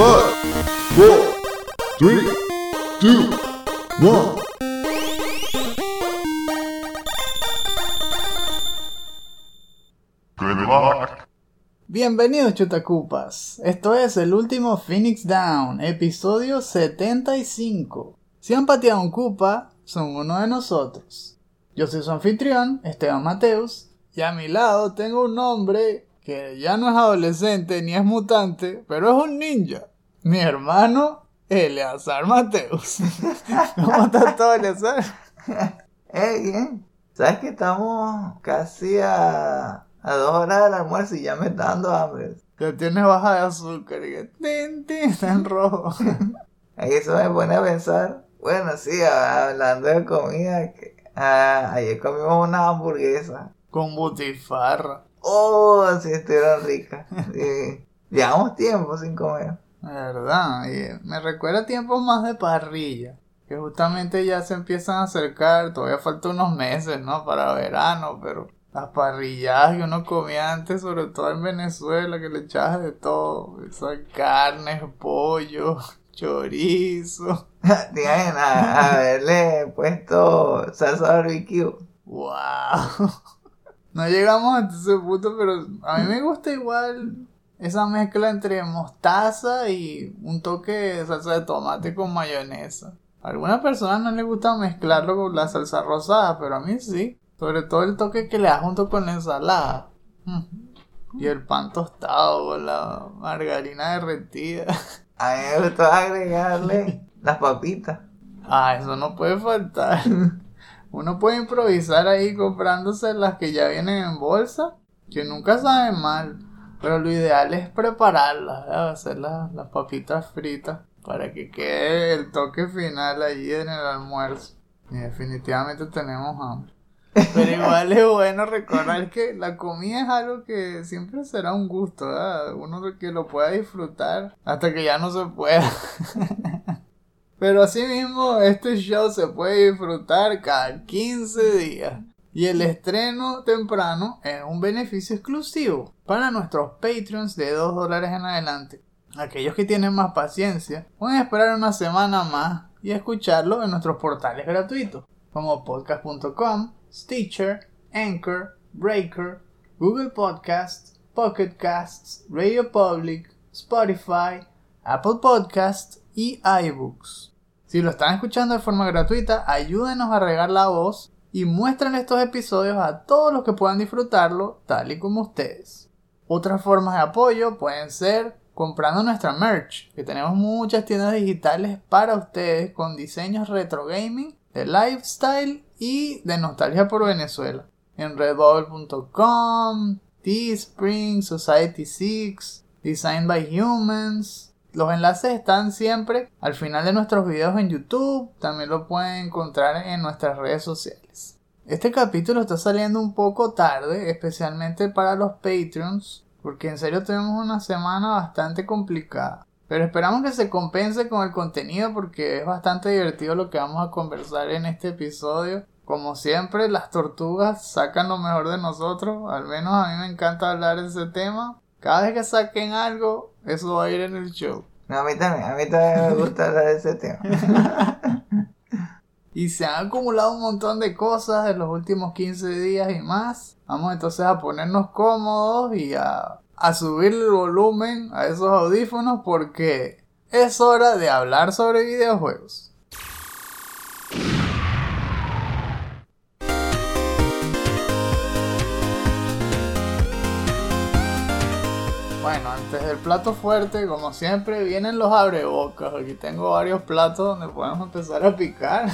Five. Bienvenidos chutacupas, esto es el último Phoenix Down, episodio 75. Si han pateado un cupa, son uno de nosotros. Yo soy su anfitrión, Esteban Mateus, y a mi lado tengo un hombre que ya no es adolescente ni es mutante, pero es un ninja. Mi hermano, Eleazar Mateus. ¿Cómo estás todo, Eleazar? Eh, bien. ¿Sabes que estamos casi a, a dos horas del almuerzo y ya me está dando hambre? Ya tienes baja de azúcar y que tin, tin, está en rojo. Ahí eso me pone a pensar. Bueno, sí, hablando de comida, que, ah, ayer comimos una hamburguesa. Con butifarra. Oh, sí, estuvieron ricas. Sí. Llevamos tiempo sin comer. ¿Verdad? Y me recuerda tiempos más de parrilla. Que justamente ya se empiezan a acercar. Todavía faltan unos meses, ¿no? Para verano, pero las parrilladas que uno comía antes, sobre todo en Venezuela, que le echabas de todo. Esas carnes, pollo, chorizo. Te imaginas haberle puesto salsa barbecue. ¡Wow! No llegamos hasta ese punto, pero a mí me gusta igual esa mezcla entre mostaza y un toque de salsa de tomate con mayonesa. A algunas personas no les gusta mezclarlo con la salsa rosada, pero a mí sí. Sobre todo el toque que le da junto con la ensalada. Mm. Y el pan tostado con la margarina derretida. A mí me gustó agregarle las papitas. Ah, eso no puede faltar. Uno puede improvisar ahí comprándose las que ya vienen en bolsa, que nunca saben mal. Pero lo ideal es prepararlas, ¿verdad? hacer las, las papitas fritas para que quede el toque final allí en el almuerzo. Y definitivamente tenemos hambre. Pero igual es bueno recordar que la comida es algo que siempre será un gusto, ¿verdad? Uno que lo pueda disfrutar hasta que ya no se pueda. Pero asimismo, este show se puede disfrutar cada 15 días. Y el estreno temprano es un beneficio exclusivo para nuestros Patreons de 2 dólares en adelante. Aquellos que tienen más paciencia pueden esperar una semana más y escucharlo en nuestros portales gratuitos como podcast.com, Stitcher, Anchor, Breaker, Google Podcasts, Pocket Casts, Radio Public, Spotify, Apple Podcasts y iBooks. Si lo están escuchando de forma gratuita, ayúdenos a regar la voz y muestren estos episodios a todos los que puedan disfrutarlo tal y como ustedes. Otras formas de apoyo pueden ser comprando nuestra merch, que tenemos muchas tiendas digitales para ustedes con diseños retro gaming, de lifestyle y de nostalgia por Venezuela. En redbubble.com, Teespring, Society6, Designed by Humans. Los enlaces están siempre al final de nuestros videos en YouTube. También lo pueden encontrar en nuestras redes sociales. Este capítulo está saliendo un poco tarde, especialmente para los Patreons, porque en serio tenemos una semana bastante complicada. Pero esperamos que se compense con el contenido porque es bastante divertido lo que vamos a conversar en este episodio. Como siempre, las tortugas sacan lo mejor de nosotros. Al menos a mí me encanta hablar de ese tema. Cada vez que saquen algo, eso va a ir en el show. No, a mí también, a mí también me gusta hablar de ese tema. Y se han acumulado un montón de cosas en los últimos 15 días y más. Vamos entonces a ponernos cómodos y a, a subir el volumen a esos audífonos porque es hora de hablar sobre videojuegos. Bueno, antes del plato fuerte, como siempre, vienen los abrebocas. Aquí tengo varios platos donde podemos empezar a picar.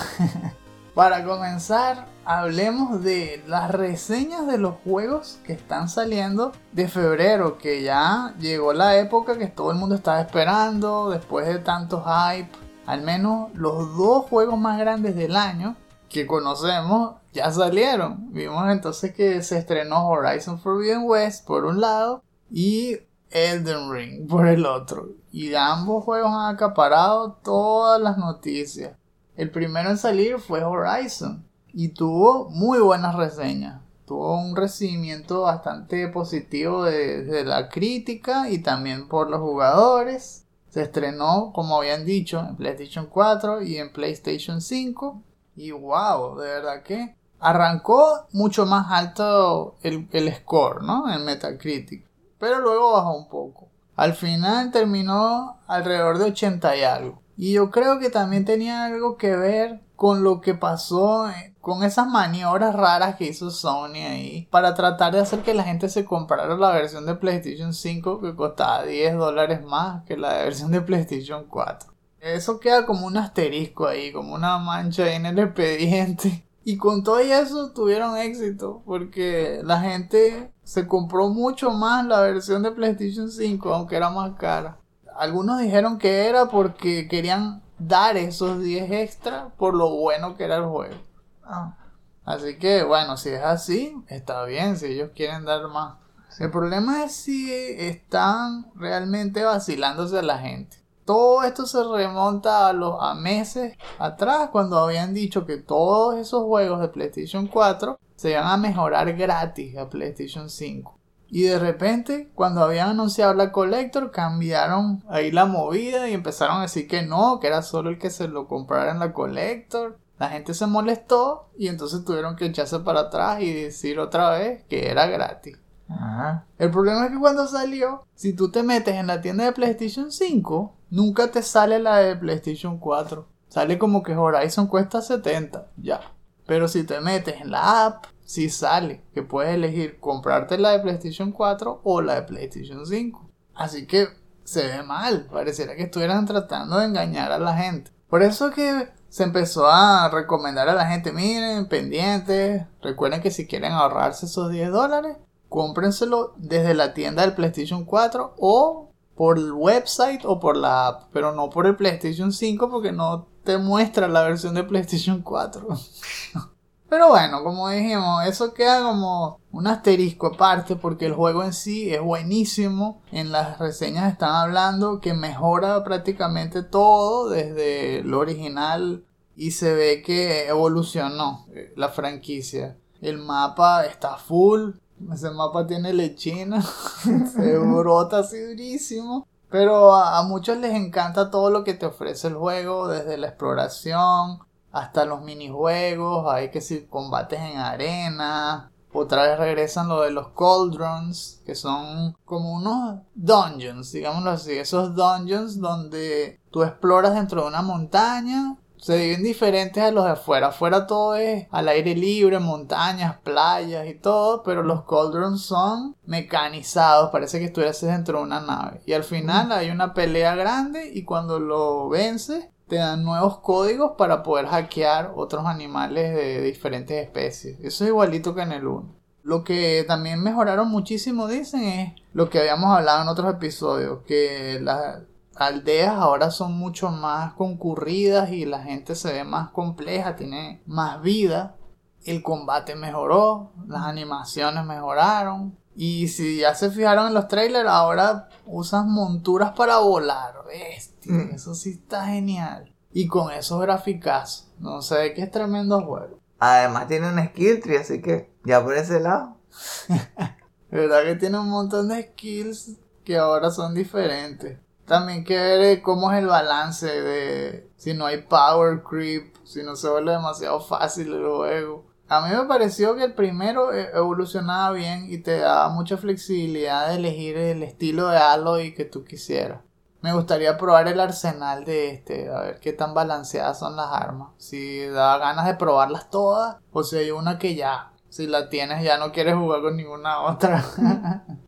Para comenzar, hablemos de las reseñas de los juegos que están saliendo de febrero, que ya llegó la época que todo el mundo estaba esperando, después de tanto hype. Al menos los dos juegos más grandes del año que conocemos ya salieron. Vimos entonces que se estrenó Horizon Forbidden West por un lado y Elden Ring por el otro. Y ambos juegos han acaparado todas las noticias. El primero en salir fue Horizon y tuvo muy buenas reseñas. Tuvo un recibimiento bastante positivo de, de la crítica y también por los jugadores. Se estrenó, como habían dicho, en PlayStation 4 y en PlayStation 5. Y wow, de verdad que arrancó mucho más alto el, el score, ¿no? En Metacritic. Pero luego bajó un poco. Al final terminó alrededor de 80 y algo. Y yo creo que también tenía algo que ver con lo que pasó, eh, con esas maniobras raras que hizo Sony ahí, para tratar de hacer que la gente se comprara la versión de PlayStation 5 que costaba 10 dólares más que la versión de PlayStation 4. Eso queda como un asterisco ahí, como una mancha en el expediente. Y con todo eso tuvieron éxito, porque la gente se compró mucho más la versión de PlayStation 5, aunque era más cara. Algunos dijeron que era porque querían dar esos 10 extra por lo bueno que era el juego. Ah, Así que bueno, si es así, está bien, si ellos quieren dar más. El problema es si están realmente vacilándose a la gente. Todo esto se remonta a los a meses atrás cuando habían dicho que todos esos juegos de PlayStation 4 se iban a mejorar gratis a PlayStation 5. Y de repente, cuando habían anunciado la Collector, cambiaron ahí la movida y empezaron a decir que no, que era solo el que se lo comprara en la Collector. La gente se molestó y entonces tuvieron que echarse para atrás y decir otra vez que era gratis. ajá. El problema es que cuando salió, si tú te metes en la tienda de PlayStation 5, nunca te sale la de PlayStation 4. Sale como que Horizon cuesta 70, ya. Pero si te metes en la app, sí sale que puedes elegir comprarte la de PlayStation 4 o la de PlayStation 5. Así que se ve mal, pareciera que estuvieran tratando de engañar a la gente. Por eso que se empezó a recomendar a la gente, miren, pendientes, recuerden que si quieren ahorrarse esos 10 dólares, cómprenselo desde la tienda del PlayStation 4 o por el website o por la app, pero no por el PlayStation 5 porque no te muestra la versión de PlayStation 4. Pero bueno, como dijimos, eso queda como un asterisco aparte porque el juego en sí es buenísimo. En las reseñas están hablando que mejora prácticamente todo desde lo original y se ve que evolucionó eh, la franquicia. El mapa está full, ese mapa tiene lechina, se brota así durísimo. Pero a, a muchos les encanta todo lo que te ofrece el juego, desde la exploración hasta los minijuegos, hay que si combates en arena. Otra vez regresan lo de los cauldrons, que son como unos dungeons, digámoslo así. Esos dungeons donde tú exploras dentro de una montaña. Se dividen diferentes a los de afuera. Afuera todo es al aire libre, montañas, playas y todo. Pero los cauldrons son mecanizados. Parece que estuvieras dentro de una nave. Y al final hay una pelea grande y cuando lo vences te dan nuevos códigos para poder hackear otros animales de diferentes especies. Eso es igualito que en el 1. Lo que también mejoraron muchísimo, dicen, es lo que habíamos hablado en otros episodios, que las aldeas ahora son mucho más concurridas y la gente se ve más compleja, tiene más vida. El combate mejoró, las animaciones mejoraron. Y si ya se fijaron en los trailers, ahora usan monturas para volar. Bestia, Mm. eso sí está genial. Y con esos graficazos. No sé, que es tremendo juego. Además tiene un skill tree, así que ya por ese lado. Verdad que tiene un montón de skills que ahora son diferentes. También que ver cómo es el balance de si no hay power creep, si no se vuelve demasiado fácil el juego. A mí me pareció que el primero eh, evolucionaba bien y te daba mucha flexibilidad de elegir el estilo de alloy que tú quisieras. Me gustaría probar el arsenal de este, a ver qué tan balanceadas son las armas. Si da ganas de probarlas todas, o si hay una que ya, si la tienes ya no quieres jugar con ninguna otra.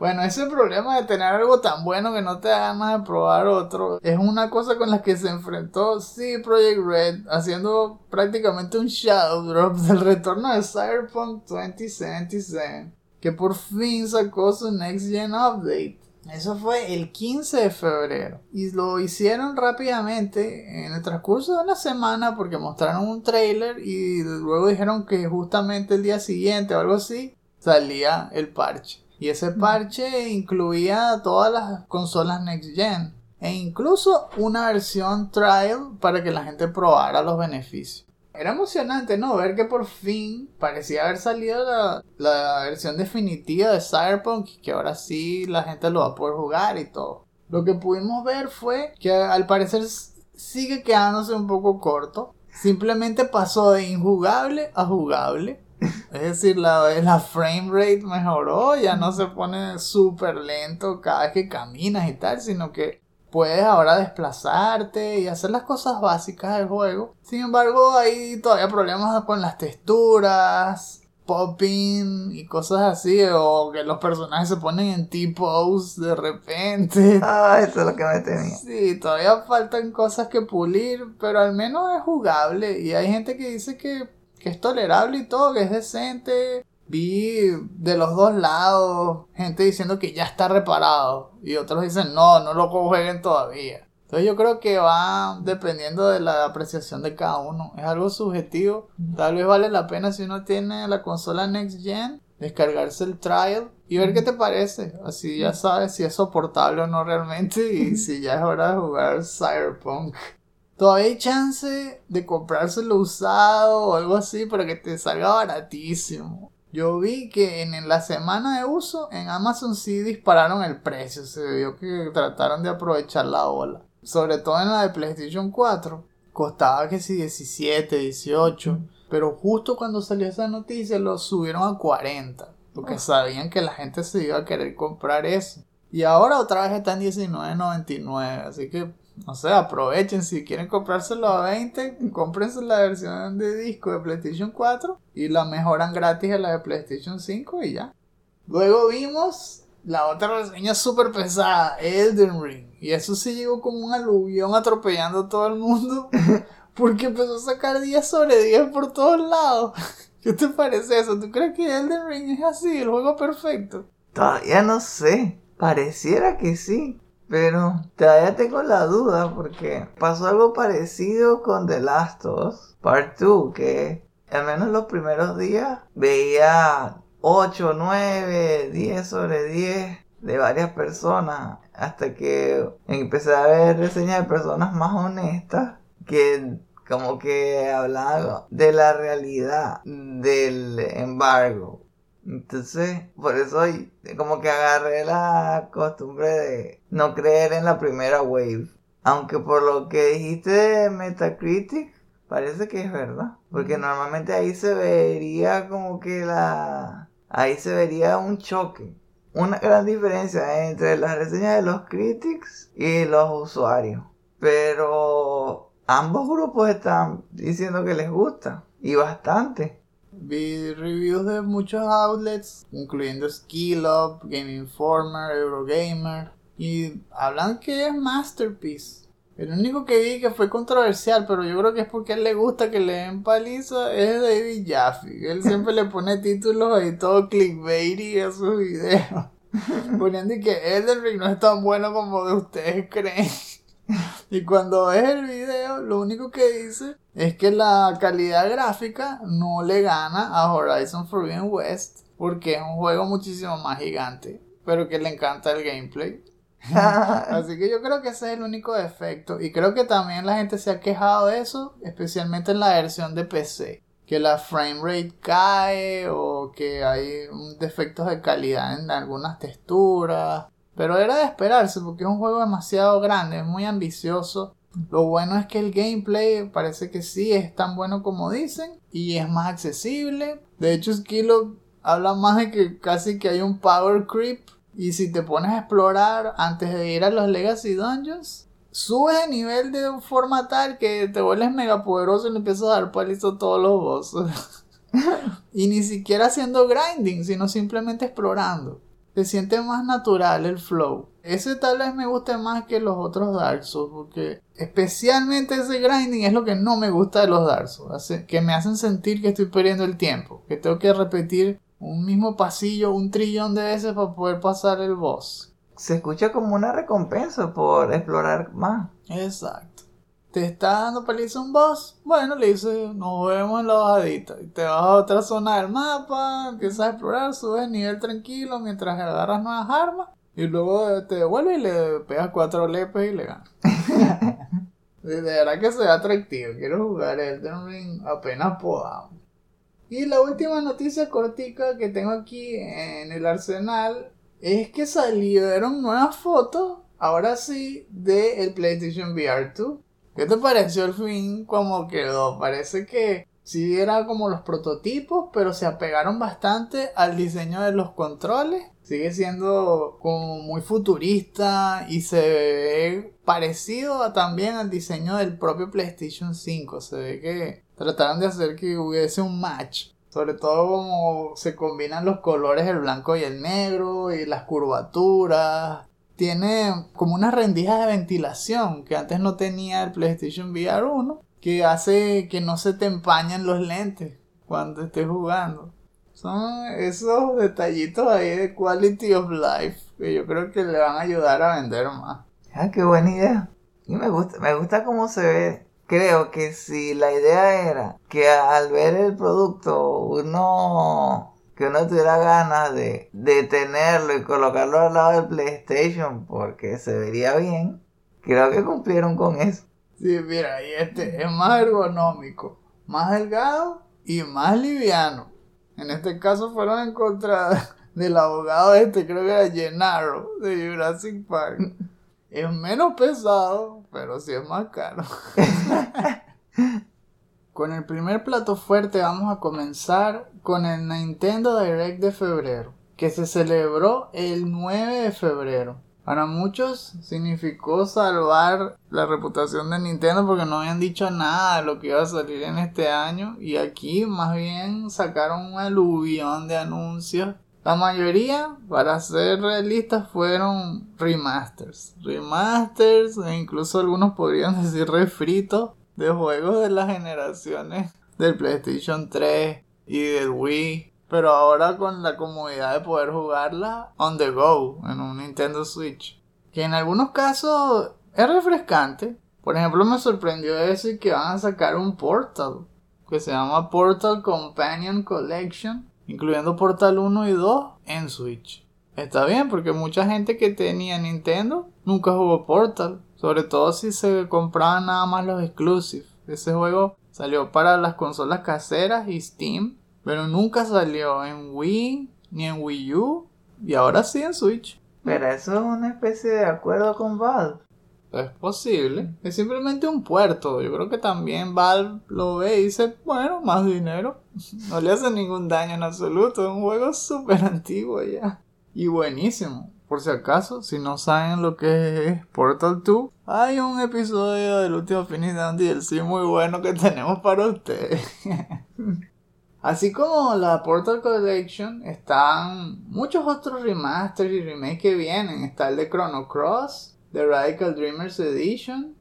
bueno, ese problema de tener algo tan bueno que no te da ganas de probar otro, es una cosa con la que se enfrentó, sí, Project Red, haciendo prácticamente un shadow drop del retorno de Cyberpunk 2077, que por fin sacó su Next Gen Update. Eso fue el 15 de febrero. Y lo hicieron rápidamente en el transcurso de una semana porque mostraron un trailer y luego dijeron que justamente el día siguiente o algo así salía el parche. Y ese parche incluía todas las consolas Next Gen. E incluso una versión trial para que la gente probara los beneficios. Era emocionante, ¿no? Ver que por fin parecía haber salido la, la versión definitiva de Cyberpunk y que ahora sí la gente lo va a poder jugar y todo. lo que pudimos ver fue que al parecer sigue quedándose un poco corto. Simplemente pasó de injugable a jugable. Es decir, la, la frame rate mejoró, ya no se pone súper lento cada vez que caminas y tal, sino que puedes ahora desplazarte y hacer las cosas básicas del juego. Sin embargo, hay todavía problemas con las texturas, popping y cosas así, o que los personajes se ponen en T-pose de repente. Ah, eso es lo que me tenía. Sí, todavía faltan cosas que pulir, pero al menos es jugable. Y hay gente que dice que, que es tolerable y todo, que es decente. Vi de los dos lados gente diciendo que ya está reparado y otros dicen no, no lo jueguen todavía. Entonces yo creo que va dependiendo de la apreciación de cada uno. Es algo subjetivo. Tal vez vale la pena si uno tiene la consola Next Gen, descargarse el trial y ver qué te parece. Así ya sabes si es soportable o no realmente y si ya es hora de jugar Cyberpunk. Todavía hay chance de comprárselo usado o algo así para que te salga baratísimo. Yo vi que en la semana de uso en Amazon sí dispararon el precio. Se vio que trataron de aprovechar la ola sobre todo en la de PlayStation 4, costaba que si 17, 18, pero justo cuando salió esa noticia lo subieron a 40, porque sabían que la gente se iba a querer comprar eso. Y ahora otra vez está en 19.99, así que no sé, aprovechen si quieren comprárselo a 20, cómprense la versión de disco de PlayStation 4 y la mejoran gratis a la de PlayStation 5 y ya. Luego vimos la otra reseña súper pesada, Elden Ring. Y eso sí llegó como un aluvión atropellando a todo el mundo. Porque empezó a sacar 10 sobre 10 por todos lados. ¿Qué te parece eso? ¿Tú crees que Elden Ring es así, el juego perfecto? Todavía no sé. Pareciera que sí. Pero todavía tengo la duda porque pasó algo parecido con The Last of Us Part 2. Que al menos los primeros días veía 8, 9, 10 sobre 10 de varias personas hasta que empecé a ver reseñas de personas más honestas que como que hablaban de la realidad del embargo. Entonces, por eso como que agarré la costumbre de no creer en la primera wave. Aunque por lo que dijiste de Metacritic, parece que es verdad. Porque normalmente ahí se vería como que la ahí se vería un choque. Una gran diferencia entre las reseñas de los critics y los usuarios. Pero ambos grupos están diciendo que les gusta. Y bastante. Vi reviews de muchos outlets, incluyendo Skill Up, Game Informer, Eurogamer. Y hablan que es Masterpiece. El único que vi que fue controversial, pero yo creo que es porque a él le gusta que le den paliza, es David Jaffe. Él siempre le pone títulos ahí todo clickbaity a sus videos. Poniendo que Elden Ring no es tan bueno como de ustedes creen. Y cuando ves el video, lo único que dice es que la calidad gráfica no le gana a Horizon Forbidden West porque es un juego muchísimo más gigante, pero que le encanta el gameplay. Así que yo creo que ese es el único defecto. Y creo que también la gente se ha quejado de eso, especialmente en la versión de PC. Que la frame rate cae o que hay defectos de calidad en algunas texturas. Pero era de esperarse porque es un juego demasiado grande, es muy ambicioso. Lo bueno es que el gameplay parece que sí es tan bueno como dicen y es más accesible. De hecho, Skilo habla más de que casi que hay un power creep y si te pones a explorar antes de ir a los Legacy Dungeons, subes de nivel de forma tal que te vuelves mega poderoso y le empiezas a dar palizo a todos los bosses. y ni siquiera haciendo grinding, sino simplemente explorando. Se siente más natural el flow. Ese tal vez me guste más que los otros Dark Souls, porque especialmente ese grinding es lo que no me gusta de los Dark Souls, que me hacen sentir que estoy perdiendo el tiempo, que tengo que repetir un mismo pasillo un trillón de veces para poder pasar el boss. Se escucha como una recompensa por explorar más. Exacto. Te está dando paliza un boss. Bueno, le dices, nos vemos en la bajadita. Y te vas a otra zona del mapa, empiezas a explorar, subes nivel tranquilo mientras agarras nuevas armas. Y luego te devuelves y le pegas cuatro lepes y le ganas. de verdad que se ve atractivo. Quiero jugar Elden Ring apenas podamos. Y la última noticia cortica que tengo aquí en el arsenal es que salieron nuevas fotos ahora sí, de el PlayStation VR 2. ¿Qué te pareció el fin como quedó? Parece que sí era como los prototipos, pero se apegaron bastante al diseño de los controles. Sigue siendo como muy futurista y se ve parecido también al diseño del propio PlayStation 5. Se ve que trataron de hacer que hubiese un match. Sobre todo como se combinan los colores, el blanco y el negro, y las curvaturas. Tiene como unas rendijas de ventilación que antes no tenía el PlayStation VR 1, que hace que no se te empañen los lentes cuando estés jugando. Son esos detallitos ahí de quality of life que yo creo que le van a ayudar a vender más. Ah, qué buena idea. Y me gusta, me gusta cómo se ve. Creo que si la idea era que al ver el producto uno que uno tuviera ganas de, de tenerlo y colocarlo al lado del PlayStation porque se vería bien, creo que cumplieron con eso. Sí, mira, y este es más ergonómico, más delgado y más liviano. En este caso fueron en contra del abogado este, creo que era Gennaro, de Jurassic Park. Es menos pesado, pero sí es más caro. con el primer plato fuerte vamos a comenzar con el Nintendo Direct de febrero, que se celebró el 9 de febrero. Para muchos significó salvar la reputación de Nintendo porque no habían dicho nada de lo que iba a salir en este año y aquí más bien sacaron un aluvión de anuncios. La mayoría, para ser realistas, fueron remasters. Remasters e incluso algunos podrían decir refritos de juegos de las generaciones del PlayStation 3 y del Wii pero ahora con la comodidad de poder jugarla on the go en un Nintendo Switch. Que en algunos casos es refrescante. Por ejemplo, me sorprendió decir que van a sacar un Portal que se llama Portal Companion Collection, incluyendo Portal 1 y 2 en Switch. Está bien porque mucha gente que tenía Nintendo nunca jugó Portal, sobre todo si se compraban nada más los exclusivos. Ese juego salió para las consolas caseras y Steam pero nunca salió en Wii ni en Wii U. Y ahora sí en Switch. Pero eso es una especie de acuerdo con Valve. Es posible. Es simplemente un puerto. Yo creo que también Valve lo ve y dice, bueno, más dinero. No le hace ningún daño en absoluto. Es un juego súper antiguo ya. Y buenísimo. Por si acaso, si no saben lo que es Portal 2, hay un episodio del último Finish Down sí muy bueno que tenemos para ustedes. Así como la Portal Collection, están muchos otros remasters y remakes que vienen. Está el de Chrono Cross, The Radical Dreamers Edition,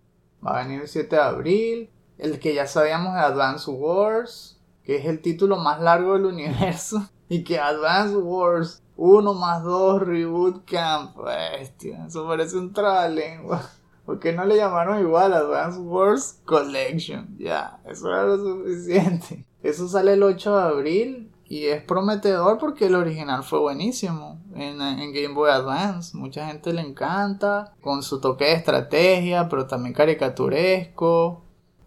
va a venir el 7 de abril. El que ya sabíamos de Advance Wars, que es el título más largo del universo. Y que Advance Wars 1 más 2 Reboot Camp, bestia, eso parece un trabalengua. ¿Por qué no le llamaron igual Advance Wars Collection? Ya, eso era lo suficiente. Eso sale el 8 de abril y es prometedor porque el original fue buenísimo en, Game Boy Advance. Mucha gente le encanta, con su toque de estrategia, pero también caricaturesco.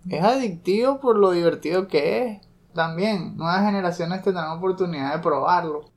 Es adictivo por lo divertido que es. También, nuevas generaciones tendrán oportunidad de probarlo.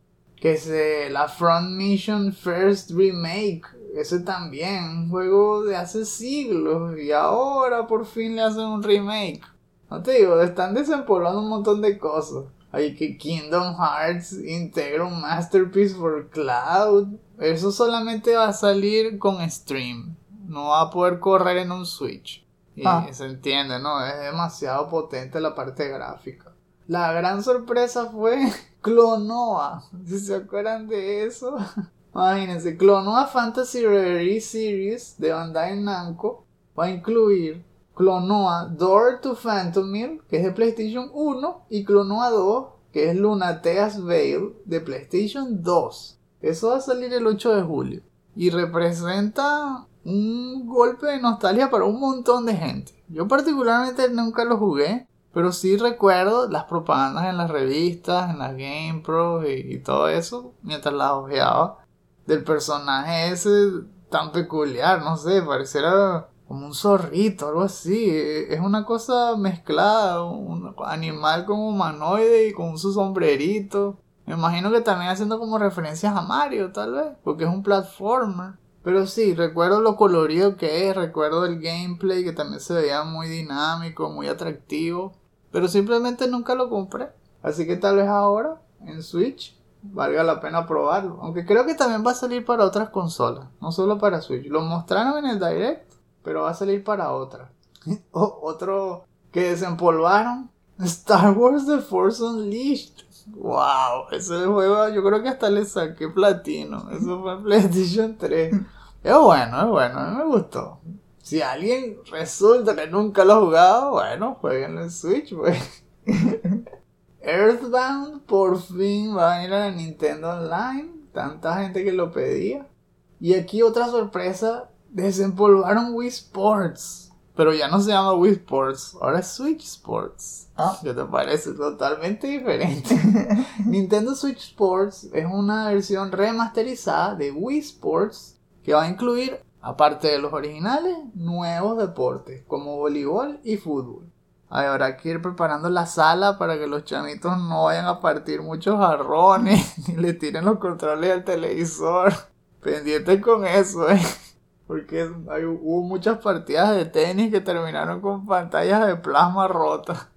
Que se la Front Mission First Remake. Ese también, un juego de hace siglos. Y ahora por fin le hacen un remake. No te digo, están desempolvando un montón de cosas. Hay que Kingdom Hearts integra un Masterpiece for Cloud. Eso solamente va a salir con stream. No va a poder correr en un Switch. Y ah. se entiende, ¿no? Es demasiado potente la parte gráfica. La gran sorpresa fue Clonoa. Si se acuerdan de eso. Imagínense, Clonoa Fantasy Reverie Series de Bandai Namco va a incluir Clonoa Door to Phantomir, que es de PlayStation 1, y Clonoa 2, que es Lunatea's Veil, de PlayStation 2. Eso va a salir el 8 de julio. Y representa un golpe de nostalgia para un montón de gente. Yo particularmente nunca lo jugué, pero sí recuerdo las propagandas en las revistas, en las GamePro y, y todo eso, mientras las ojeaba, del personaje ese tan peculiar, no sé, pareciera como un zorrito, algo así. Es una cosa mezclada, un animal como humanoide y con su sombrerito. Me imagino que también haciendo como referencias a Mario, tal vez, porque es un platformer. Pero sí, recuerdo lo colorido que es, recuerdo el gameplay que también se veía muy dinámico, muy atractivo. Pero simplemente nunca lo compré. Así que tal vez ahora, en Switch, valga la pena probarlo. Aunque creo que también va a salir para otras consolas, no solo para Switch. Lo mostraron en el Direct, pero va a salir para otras. otro que desempolvaron, Star Wars The Force Unleashed. Wow, ese juego yo creo que hasta le saqué platino. Eso fue PlayStation 3. Es bueno, es bueno, me gustó. Si alguien resulta que nunca lo ha jugado, bueno, jueguen en Switch, pues. Earthbound por fin va a venir a la Nintendo Online. Tanta gente que lo pedía. Y aquí otra sorpresa. Desempolvaron Wii Sports. Pero ya no se llama Wii Sports. Ahora es Switch Sports. Ah. ¿Qué te parece? Totalmente diferente. Nintendo Switch Sports es una versión remasterizada de Wii Sports que va a incluir, aparte de los originales, nuevos deportes como voleibol y fútbol. Ay, habrá que ir preparando la sala para que los chamitos no vayan a partir muchos jarrones ni le tiren los controles al televisor. Pendiente con eso, eh. Porque hubo muchas partidas de tenis que terminaron con pantallas de plasma rotas.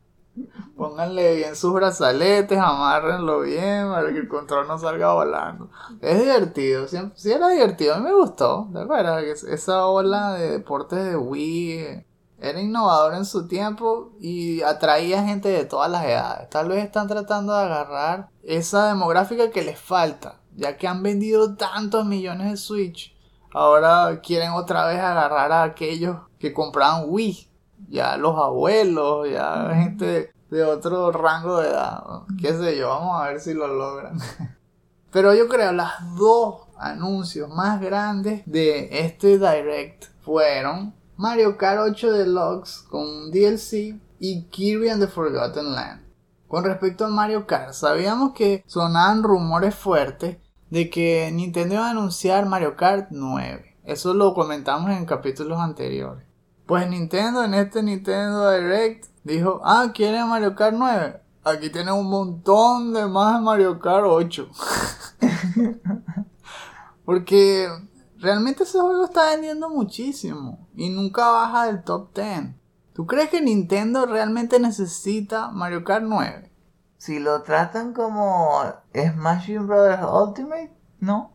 Pónganle bien sus brazaletes, amárrenlo bien para que el control no salga volando. Es divertido, siempre, sí era divertido, a mí me gustó. ¿Te acuerdas? Esa ola de deportes de Wii era innovador en su tiempo y atraía gente de todas las edades. Tal vez están tratando de agarrar esa demográfica que les falta, ya que han vendido tantos millones de Switch. Ahora quieren otra vez agarrar a aquellos que compraban Wii ya los abuelos, ya gente de, de otro rango de edad, qué sé yo, vamos a ver si lo logran. Pero yo creo las dos anuncios más grandes de este Direct fueron Mario Kart 8 Deluxe con un DLC y Kirby and the Forgotten Land. Con respecto a Mario Kart, sabíamos que sonaban rumores fuertes de que Nintendo iba a anunciar Mario Kart 9. Eso lo comentamos en capítulos anteriores. Pues Nintendo en este Nintendo Direct dijo, ah, ¿quiere Mario Kart 9? Aquí tiene un montón de más Mario Kart 8. Porque realmente ese juego está vendiendo muchísimo y nunca baja del top 10. ¿Tú crees que Nintendo realmente necesita Mario Kart 9? Si lo tratan como Smashing Brothers Ultimate, no.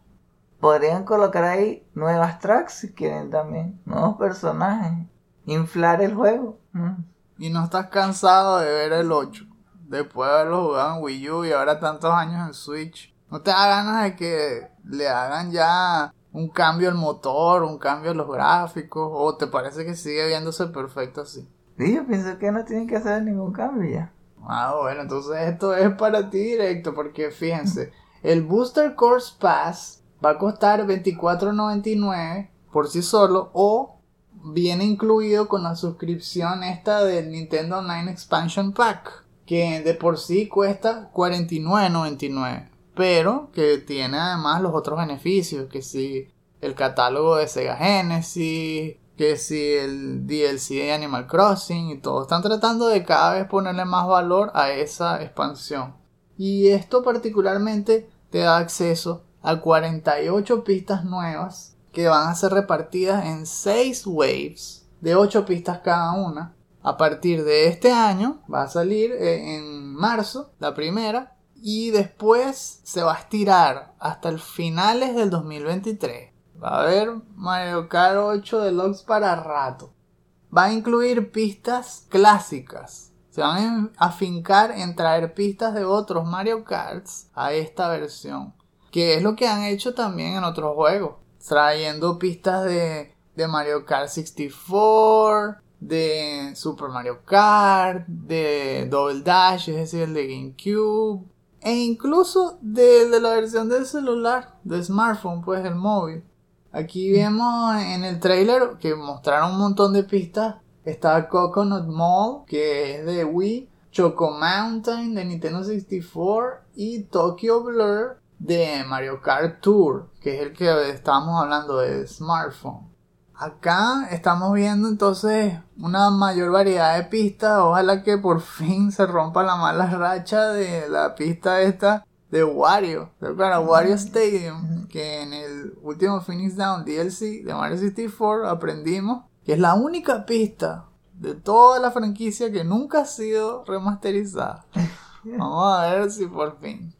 Podrían colocar ahí nuevas tracks si quieren también. Nuevos personajes. Inflar el juego. Mm. Y no estás cansado de ver el 8. Después de haberlo jugado en Wii U y ahora tantos años en Switch. ¿No te da ganas de que le hagan ya un cambio al motor, un cambio a los gráficos? ¿O te parece que sigue viéndose perfecto así? Sí, yo pienso que no tienen que hacer ningún cambio ya. Ah, bueno, entonces esto es para ti directo, porque fíjense, el Booster Course Pass va a costar $24.99 por sí solo o viene incluido con la suscripción esta del Nintendo Online Expansion Pack, que de por sí cuesta $49.99, pero que tiene además los otros beneficios, que si el catálogo de Sega Genesis, que si el DLC de Animal Crossing y todo. Están tratando de cada vez ponerle más valor a esa expansión. Y esto particularmente te da acceso a 48 pistas nuevas que van a ser repartidas en 6 waves de 8 pistas cada una. A partir de este año va a salir eh, en marzo la primera y después se va a estirar hasta el finales del 2023. Va a haber Mario Kart 8 Deluxe para rato. Va a incluir pistas clásicas. Se van a afincar en traer pistas de otros Mario Karts a esta versión. Que es lo que han hecho también en otros juegos. Trayendo pistas de, de Mario Kart 64, de Super Mario Kart, de Double Dash, es decir, el de GameCube. E incluso de, de la versión del celular, de smartphone, pues el móvil. Aquí vemos en el trailer que mostraron un montón de pistas. Está Coconut Mall, que es de Wii, Choco Mountain de Nintendo 64 y Tokyo Blur de Mario Kart Tour, que es el que estábamos hablando de smartphone. Acá estamos viendo entonces una mayor variedad de pistas. Ojalá que por fin se rompa la mala racha de la pista esta de Wario. Para Wario Stadium, que en el último Phoenix Down DLC de Mario 64 aprendimos que es la única pista de toda la franquicia que nunca ha sido remasterizada. Vamos a ver si por fin.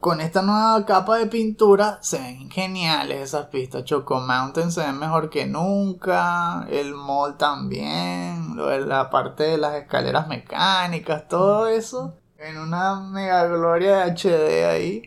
Con esta nueva capa de pintura se ven geniales esas pistas. Choco Mountain se ven mejor que nunca. El mall también. La parte de las escaleras mecánicas. Todo eso. En una mega gloria de HD ahí.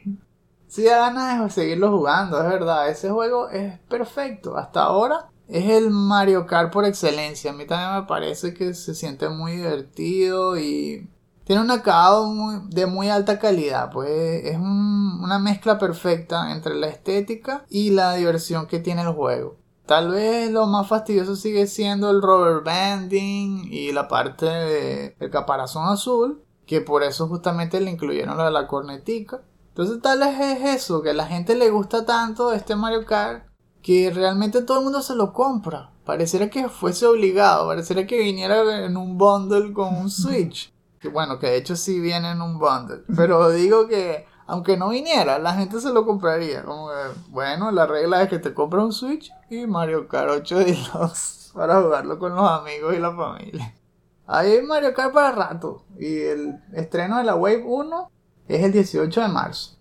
Sí da ganas de seguirlo jugando, es verdad. Ese juego es perfecto. Hasta ahora es el Mario Kart por excelencia. A mí también me parece que se siente muy divertido y tiene un acabado de muy alta calidad, pues es una mezcla perfecta entre la estética y la diversión que tiene el juego. Tal vez lo más fastidioso sigue siendo el rubber banding y la parte del caparazón azul, que por eso justamente le incluyeron lo de la cornetica. Entonces tal vez es eso, que a la gente le gusta tanto este Mario Kart que realmente todo el mundo se lo compra. Pareciera que fuese obligado, pareciera que viniera en un bundle con un Switch. Que bueno, que de hecho sí viene en un bundle. Pero digo que aunque no viniera, la gente se lo compraría. Como que, bueno, la regla es que te compras un Switch y Mario Kart 8 Deluxe para jugarlo con los amigos y la familia. Ahí hay Mario Kart para rato. Y el estreno de la Wave 1 es el 18 de marzo.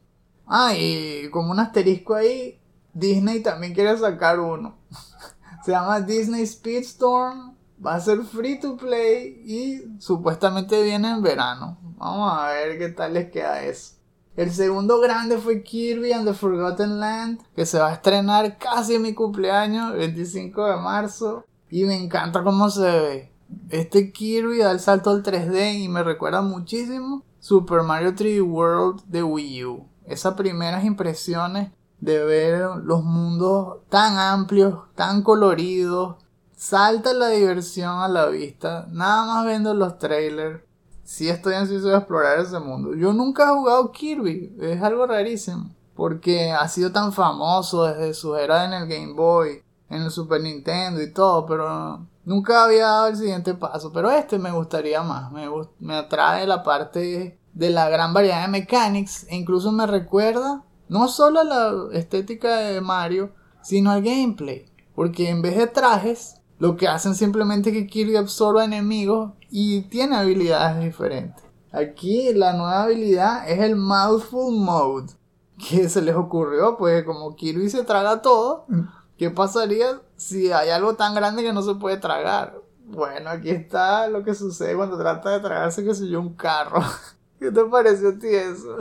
Ah, y como un asterisco ahí, Disney también quiere sacar uno. Se llama Disney Speedstorm va a ser free to play y supuestamente viene en verano. Vamos a ver qué tal les queda eso. El segundo grande fue Kirby and the Forgotten Land, que se va a estrenar casi en mi cumpleaños, 25 de marzo. Y me encanta cómo se ve. Este Kirby da el salto al 3D y me recuerda muchísimo Super Mario 3D World de Wii U. Esas primeras impresiones de ver los mundos tan amplios, tan coloridos, salta la diversión a la vista, nada más viendo los trailers. Si estoy ansioso de explorar ese mundo. Yo nunca he jugado Kirby, es algo rarísimo, porque ha sido tan famoso desde su era en el Game Boy, en el Super Nintendo y todo, pero nunca había dado el siguiente paso. Pero este me gustaría más, me, me atrae la parte de la gran variedad de mechanics, e incluso me recuerda no solo a la estética de Mario, sino al gameplay. Porque en vez de trajes, lo que hacen simplemente que Kirby absorba enemigos y tiene habilidades diferentes. Aquí la nueva habilidad es el Mouthful Mode. Que se les ocurrió, pues como Kirby se traga todo, mm. ¿qué pasaría si hay algo tan grande que no se puede tragar? Bueno, aquí está lo que sucede cuando trata de tragarse, que se yo, un carro. ¿Qué te pareció a ti eso?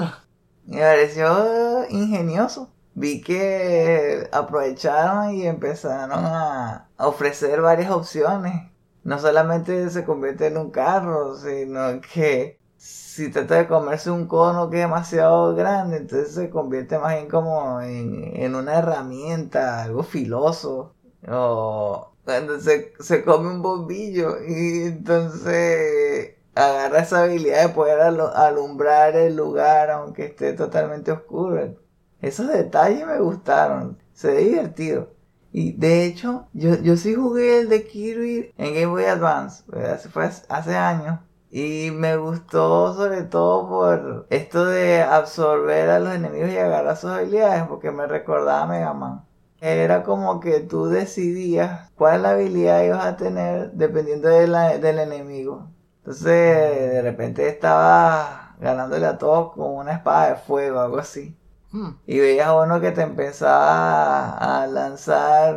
Me pareció ingenioso vi que aprovecharon y empezaron a ofrecer varias opciones. No solamente se convierte en un carro, sino que si trata de comerse un cono que es demasiado grande, entonces se convierte más bien como en, una herramienta, algo filoso. O cuando se, se come un bombillo y entonces agarra esa habilidad de poder alumbrar el lugar aunque esté totalmente oscuro. Esos detalles me gustaron. Se ve divertido. Y de hecho, yo, yo sí jugué el de Kirby en Game Boy Advance. Fue hace años. Y me gustó sobre todo por esto de absorber a los enemigos y agarrar sus habilidades. Porque me recordaba a Mega Man. Era como que tú decidías cuál habilidad ibas a tener dependiendo del enemigo. Entonces, de repente estaba ganándole a todos con una espada de fuego, algo así. Hmm. Y veías uno que te empezaba a lanzar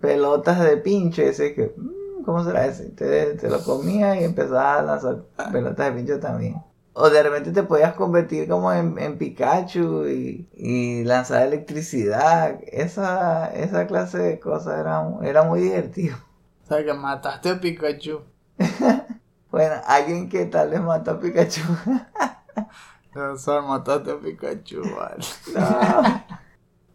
pelotas de pincho y decías que, mm, ¿cómo será ese? Te, te lo comías y empezabas a lanzar pelotas de pincho también. O de repente te podías convertir como en, Pikachu y, lanzar electricidad. Esa, esa clase de cosas era, era muy divertido. O sea, que mataste a Pikachu. bueno, alguien que tal vez mató a Pikachu. Sor, mataste a Pikachu,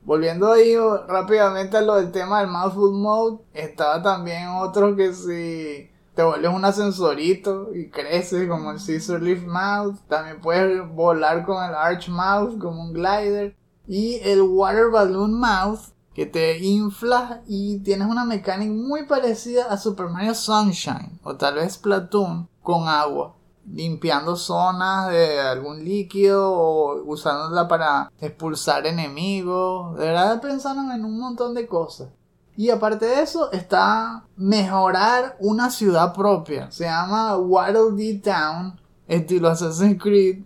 Volviendo ahí rápidamente a lo del tema del Mouthful Mode, estaba también otro que si te vuelves un ascensorito y creces como el Scissor Leaf Mouth, también puedes volar con el Arch Mouth como un glider y el Water Balloon Mouth que te infla y tienes una mecánica muy parecida a Super Mario Sunshine o tal vez Platoon con agua limpiando zonas de algún líquido o usándola para expulsar enemigos. De verdad pensaron en un montón de cosas. Y aparte de eso está mejorar una ciudad propia. Se llama Waddle Dee Town, estilo Assassin's Creed.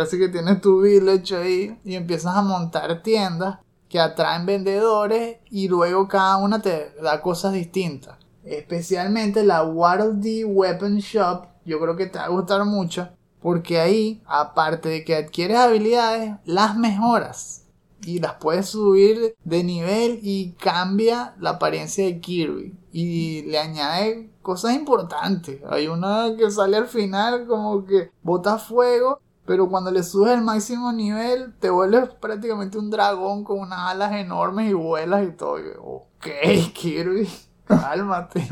Así que tienes tu village ahí y empiezas a montar tiendas que atraen vendedores y luego cada una te da cosas distintas. Especialmente la Waddle Dee Weapon Shop, yo creo que te va a gustar mucho porque ahí, aparte de que adquieres habilidades, las mejoras y las puedes subir de nivel y cambia la apariencia de Kirby y le añade cosas importantes. Hay una que sale al final como que bota fuego, pero cuando le subes el máximo nivel te vuelves prácticamente un dragón con unas alas enormes y vuelas y todo. ok, Kirby, cálmate.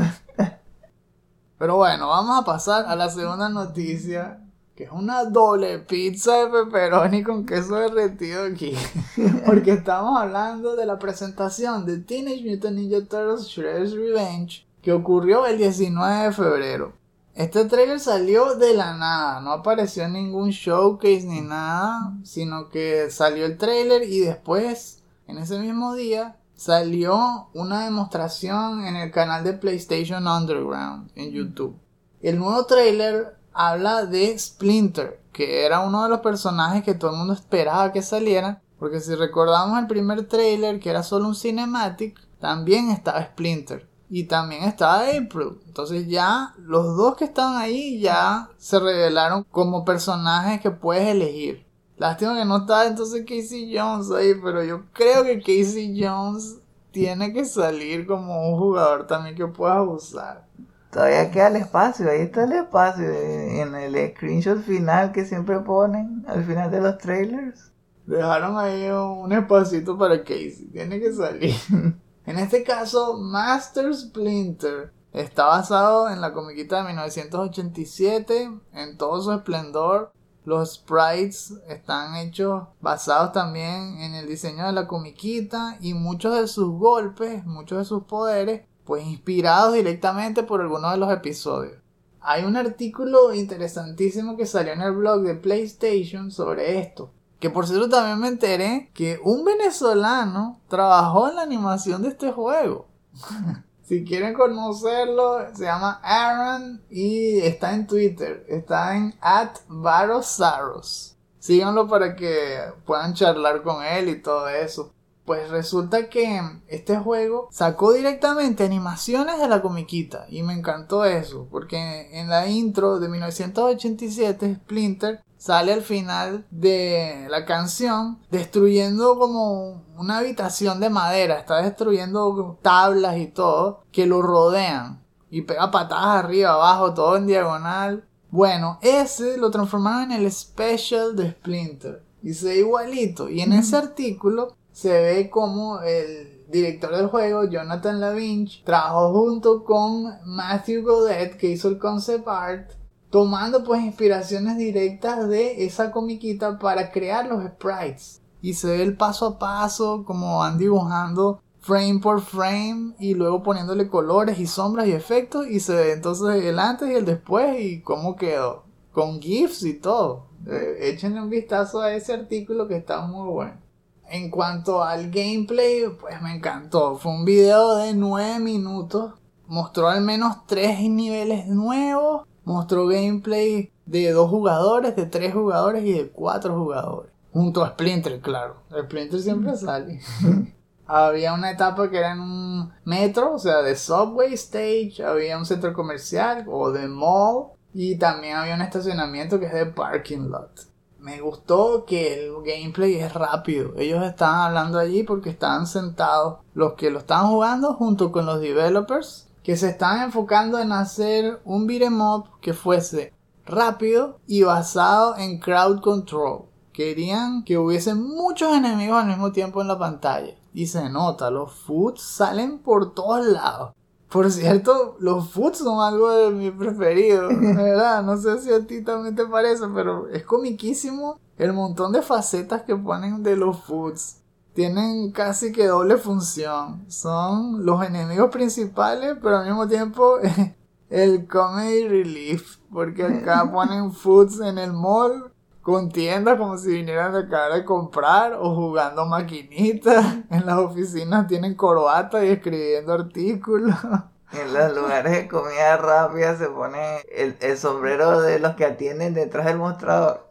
Pero bueno, vamos a pasar a la segunda noticia que es una doble pizza de pepperoni con queso derretido aquí. Porque estamos hablando de la presentación de Teenage Mutant Ninja Turtles Shredder's Revenge que ocurrió el 19 de febrero. Este trailer salió de la nada, no apareció en ningún showcase ni nada, sino que salió el trailer y después, en ese mismo día, salió una demostración en el canal de PlayStation Underground en YouTube. El nuevo trailer habla de Splinter, que era uno de los personajes que todo el mundo esperaba que saliera. Porque si recordamos el primer trailer, que era solo un cinematic, también estaba Splinter. Y también estaba April. Entonces ya los dos que estaban ahí ya se revelaron como personajes que puedes elegir. Lástima que no estaba entonces Casey Jones ahí, pero yo creo que Casey Jones tiene que salir como un jugador también que puedas usar. Todavía queda el espacio, ahí está el espacio en el screenshot final que siempre ponen al final de los trailers. Dejaron ahí un espacito para Casey, tiene que salir. en este caso, Master Splinter está basado en la comiquita de 1987, en todo su esplendor. Los sprites están hechos basados también en el diseño de la comiquita y muchos de sus golpes, muchos de sus poderes pues inspirados directamente por algunos de los episodios. Hay un artículo interesantísimo que salió en el blog de PlayStation sobre esto. Que por cierto también me enteré que un venezolano trabajó en la animación de este juego. si quieren conocerlo, se llama Aaron y está en Twitter. Está en at Síganlo para que puedan charlar con él y todo eso. Pues resulta que este juego sacó directamente animaciones de la comiquita y me encantó eso, porque en la intro de 1987 Splinter sale al final de la canción destruyendo como una habitación de madera, está destruyendo tablas y todo que lo rodean y pega patadas arriba, abajo, todo en diagonal. Bueno, ese lo transformaron en el special de Splinter y se ve igualito. Y en ese artículo se ve como el director del juego, Jonathan Lavinch, trabajó junto con Matthew Godet, que hizo el concept art, tomando pues inspiraciones directas de esa comiquita para crear los sprites. Y se ve el paso a paso, como van dibujando frame por frame y luego poniéndole colores y sombras y efectos y se ve entonces el antes y el después y cómo quedó. Con GIFs y todo. Eh, échenle un vistazo a ese artículo que está muy bueno. En cuanto al gameplay, pues me encantó. Fue un video de 9 minutos. Mostró al menos 3 niveles nuevos. Mostró gameplay de 2 jugadores, de 3 jugadores y de 4 jugadores. Junto a Splinter, claro. Splinter siempre sale. había una etapa que era en un metro, o sea, de subway stage. Había un centro comercial o de mall. Y también había un estacionamiento que es de parking lot me gustó que el gameplay es rápido. Ellos estaban hablando allí porque estaban sentados los que lo estaban jugando junto con los developers que se estaban enfocando en hacer un beat'em up que fuese rápido y basado en crowd control. Querían que hubiese muchos enemigos al mismo tiempo en la pantalla. Y se nota, los foods salen por todos lados. Por cierto, los foods son algo de mi preferido, ¿verdad? No sé si a ti también te parece, pero es comiquísimo el montón de facetas que ponen de los foods. Tienen casi que doble función. Son los enemigos principales, pero al mismo tiempo el comedy relief, porque acá ponen foods en el mall con tiendas como si vinieran a acabar de comprar o jugando maquinitas. En las oficinas tienen corbata y escribiendo artículos. En los lugares de comida rápida se pone el, el sombrero de los que atienden detrás del mostrador.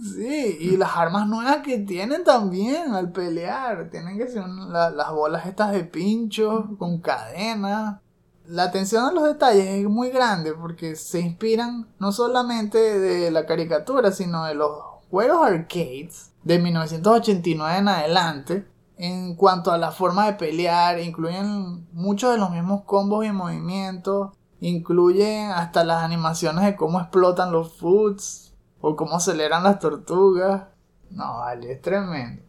Sí, y las armas nuevas que tienen también al pelear. Tienen que ser la- las bolas estas de pincho con cadena. La atención a los detalles es muy grande porque se inspiran no solamente de la caricatura, sino de los juegos arcades de 1989 en adelante. En cuanto a la forma de pelear, incluyen muchos de los mismos combos y movimientos. Incluyen hasta las animaciones de cómo explotan los foods o cómo aceleran las tortugas. No, vale, es tremendo.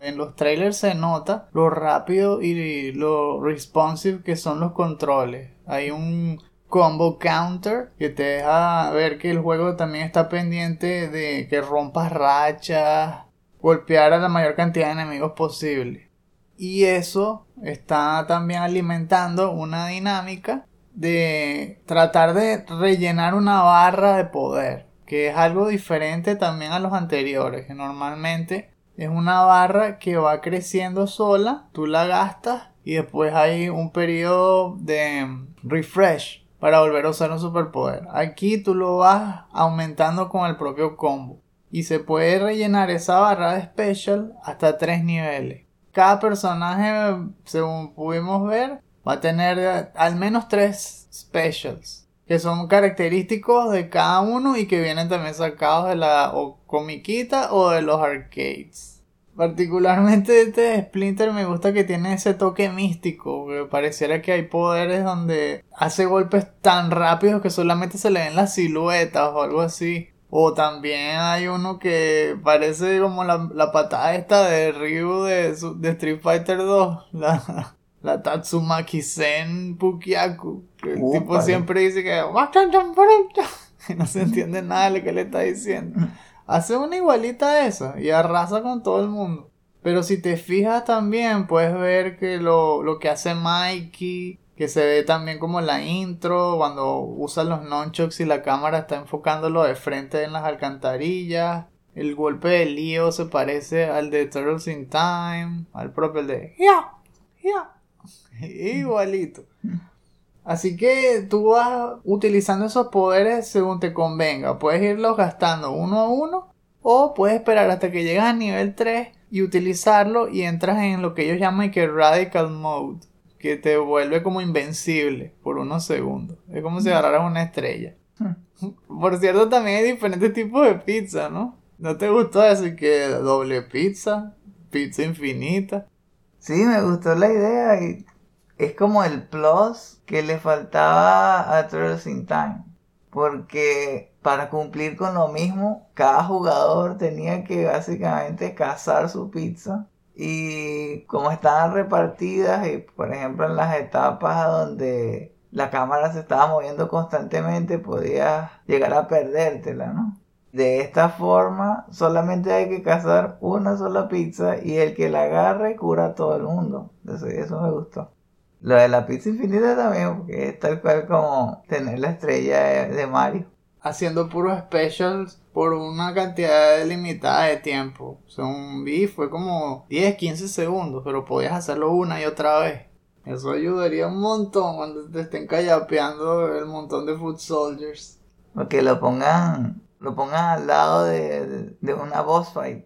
En los trailers se nota lo rápido y lo responsive que son los controles. Hay un combo counter que te deja ver que el juego también está pendiente de que rompas rachas, golpear a la mayor cantidad de enemigos posible. Y eso está también alimentando una dinámica de tratar de rellenar una barra de poder, que es algo diferente también a los anteriores, que normalmente es una barra que va creciendo sola, tú la gastas y después hay un periodo de refresh para volver a usar un superpoder. Aquí tú lo vas aumentando con el propio combo y se puede rellenar esa barra de special hasta tres niveles. Cada personaje, según pudimos ver, va a tener al menos tres specials que son característicos de cada uno y que vienen también sacados de la o comiquita o de los arcades. Particularmente este Splinter me gusta que tiene ese toque místico, que pareciera que hay poderes donde hace golpes tan rápidos que solamente se le ven las siluetas o algo así. O también hay uno que parece como la, la patada esta de Ryu de, de Street Fighter 2, la, la Tatsumaki Sen Pukyaku. Que el Upa. tipo siempre dice que no se entiende nada de lo que le está diciendo. Hace una igualita a esa y arrasa con todo el mundo. Pero si te fijas también, puedes ver que lo, lo que hace Mikey, que se ve también como la intro, cuando usa los nunchucks y la cámara está enfocándolo de frente en las alcantarillas. El golpe de Leo se parece al de Turtles in Time, al propio el de Ya, ya. Igualito. Así que tú vas utilizando esos poderes según te convenga. Puedes irlos gastando uno a uno o puedes esperar hasta que llegas a nivel 3 y utilizarlo y entras en lo que ellos llaman que Radical Mode, que te vuelve como invencible por unos segundos. Es como si agarraras una estrella. Por cierto, también hay diferentes tipos de pizza, ¿no? ¿No te gustó eso? Que doble pizza, pizza infinita. Sí, me gustó la idea y es como el plus que le faltaba a Turtles in Time. Porque para cumplir con lo mismo, cada jugador tenía que básicamente cazar su pizza. Y como estaban repartidas, y por ejemplo en las etapas donde la cámara se estaba moviendo constantemente, podías llegar a perdértela, ¿no? De esta forma, solamente hay que cazar una sola pizza y el que la agarre cura a todo el mundo. Entonces, eso me gustó. Lo de la pizza infinita también, porque es tal cual como tener la estrella de, Mario. haciendo puros specials por una cantidad limitada de tiempo. O sea, un fue como 10, 15 segundos, pero podías hacerlo una y otra vez. Eso ayudaría un montón cuando te estén callapeando el montón de food soldiers. Porque lo pongan, lo pongan al lado de, de, de una boss fight.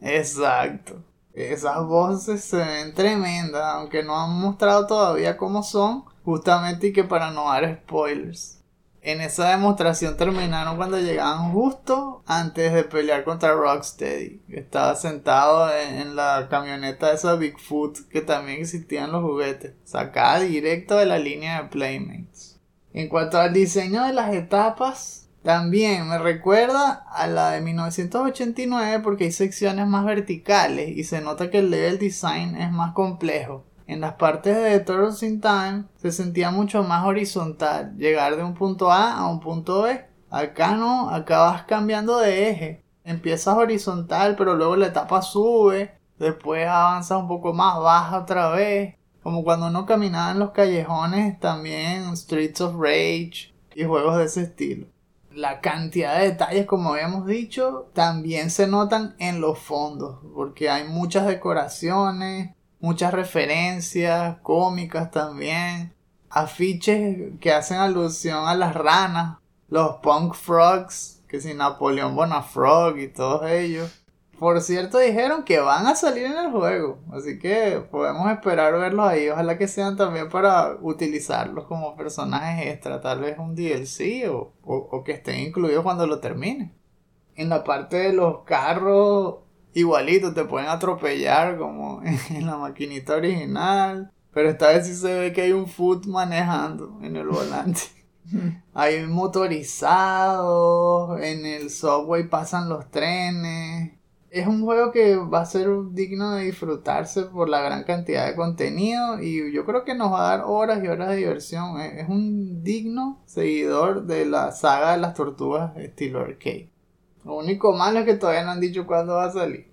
Exacto. Esas voces se ven tremendas, aunque no han mostrado todavía cómo son, justamente y que para no dar spoilers. En esa demostración terminaron cuando llegaban justo antes de pelear contra Rocksteady. Estaba sentado en, en la camioneta de esa Bigfoot que también existían los juguetes, sacada directo de la línea de Playmates. En cuanto al diseño de las etapas, también me recuerda a la de 1989 porque hay secciones más verticales y se nota que el level design es más complejo. En las partes de Turtles in Time se sentía mucho más horizontal, llegar de un punto A a un punto B. Acá no, acá vas cambiando de eje. Empiezas horizontal, pero luego la etapa sube, después avanza un poco más baja otra vez. Como cuando uno caminaba en los callejones, también Streets of Rage y juegos de ese estilo. La cantidad de detalles, como habíamos dicho, también se notan en los fondos, porque hay muchas decoraciones, muchas referencias cómicas también, afiches que hacen alusión a las ranas, los punk frogs, que si Napoleón Bonafrog y todos ellos. Por cierto, dijeron que van a salir en el juego, así que podemos esperar verlos ahí. Ojalá que sean también para utilizarlos como personajes extra, tal vez un DLC o, o que estén incluidos cuando lo termine. En la parte de los carros, igualito, te pueden atropellar como en la maquinita original. Pero esta vez sí se ve que hay un foot manejando en el volante. hay motorizados, en el subway pasan los trenes. Es un juego que va a ser digno de disfrutarse por la gran cantidad de contenido y yo creo que nos va a dar horas y horas de diversión. Es un digno seguidor de la saga de las tortugas estilo arcade. Lo único malo es que todavía no han dicho cuándo va a salir.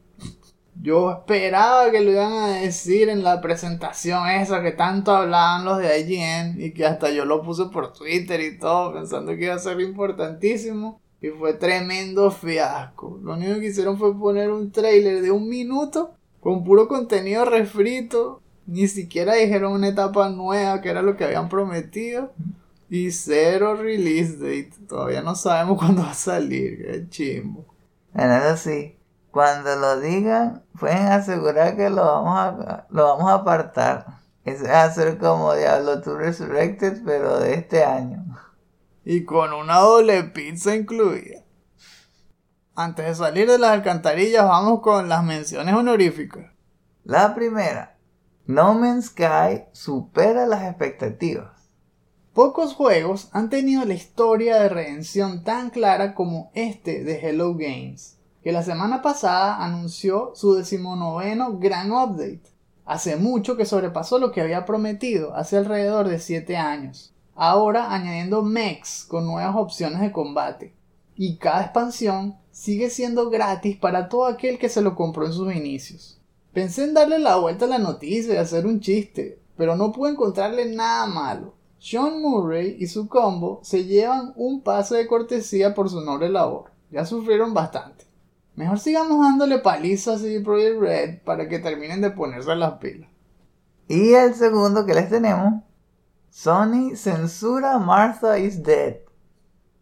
Yo esperaba que lo iban a decir en la presentación esa que tanto hablaban los de IGN y que hasta yo lo puse por Twitter y todo pensando que iba a ser importantísimo. Y fue tremendo fiasco. Lo único que hicieron fue poner un trailer de un minuto con puro contenido refrito. Ni siquiera dijeron una etapa nueva que era lo que habían prometido. Y cero release date. Todavía no sabemos cuándo va a salir. Qué chimbo. En eso sí. Cuando lo digan, pueden asegurar que lo vamos a, lo vamos a apartar. Eso va a ser como Diablo 2 Resurrected, pero de este año. Y con una doble pizza incluida. Antes de salir de las alcantarillas, vamos con las menciones honoríficas. La primera. No Man's Sky supera las expectativas. Pocos juegos han tenido la historia de redención tan clara como este de Hello Games que la semana pasada anunció su decimonoveno gran update. Hace mucho que sobrepasó lo que había prometido, hace alrededor de 7 años. Ahora añadiendo mechs con nuevas opciones de combate. Y cada expansión sigue siendo gratis para todo aquel que se lo compró en sus inicios. Pensé en darle la vuelta a la noticia y hacer un chiste, pero no pude encontrarle nada malo. Sean Murray y su combo se llevan un pase de cortesía por su noble labor. Ya sufrieron bastante. Mejor sigamos dándole palizas y Project Red para que terminen de ponerse las pilas. Y el segundo que les tenemos, Sony censura Martha is Dead.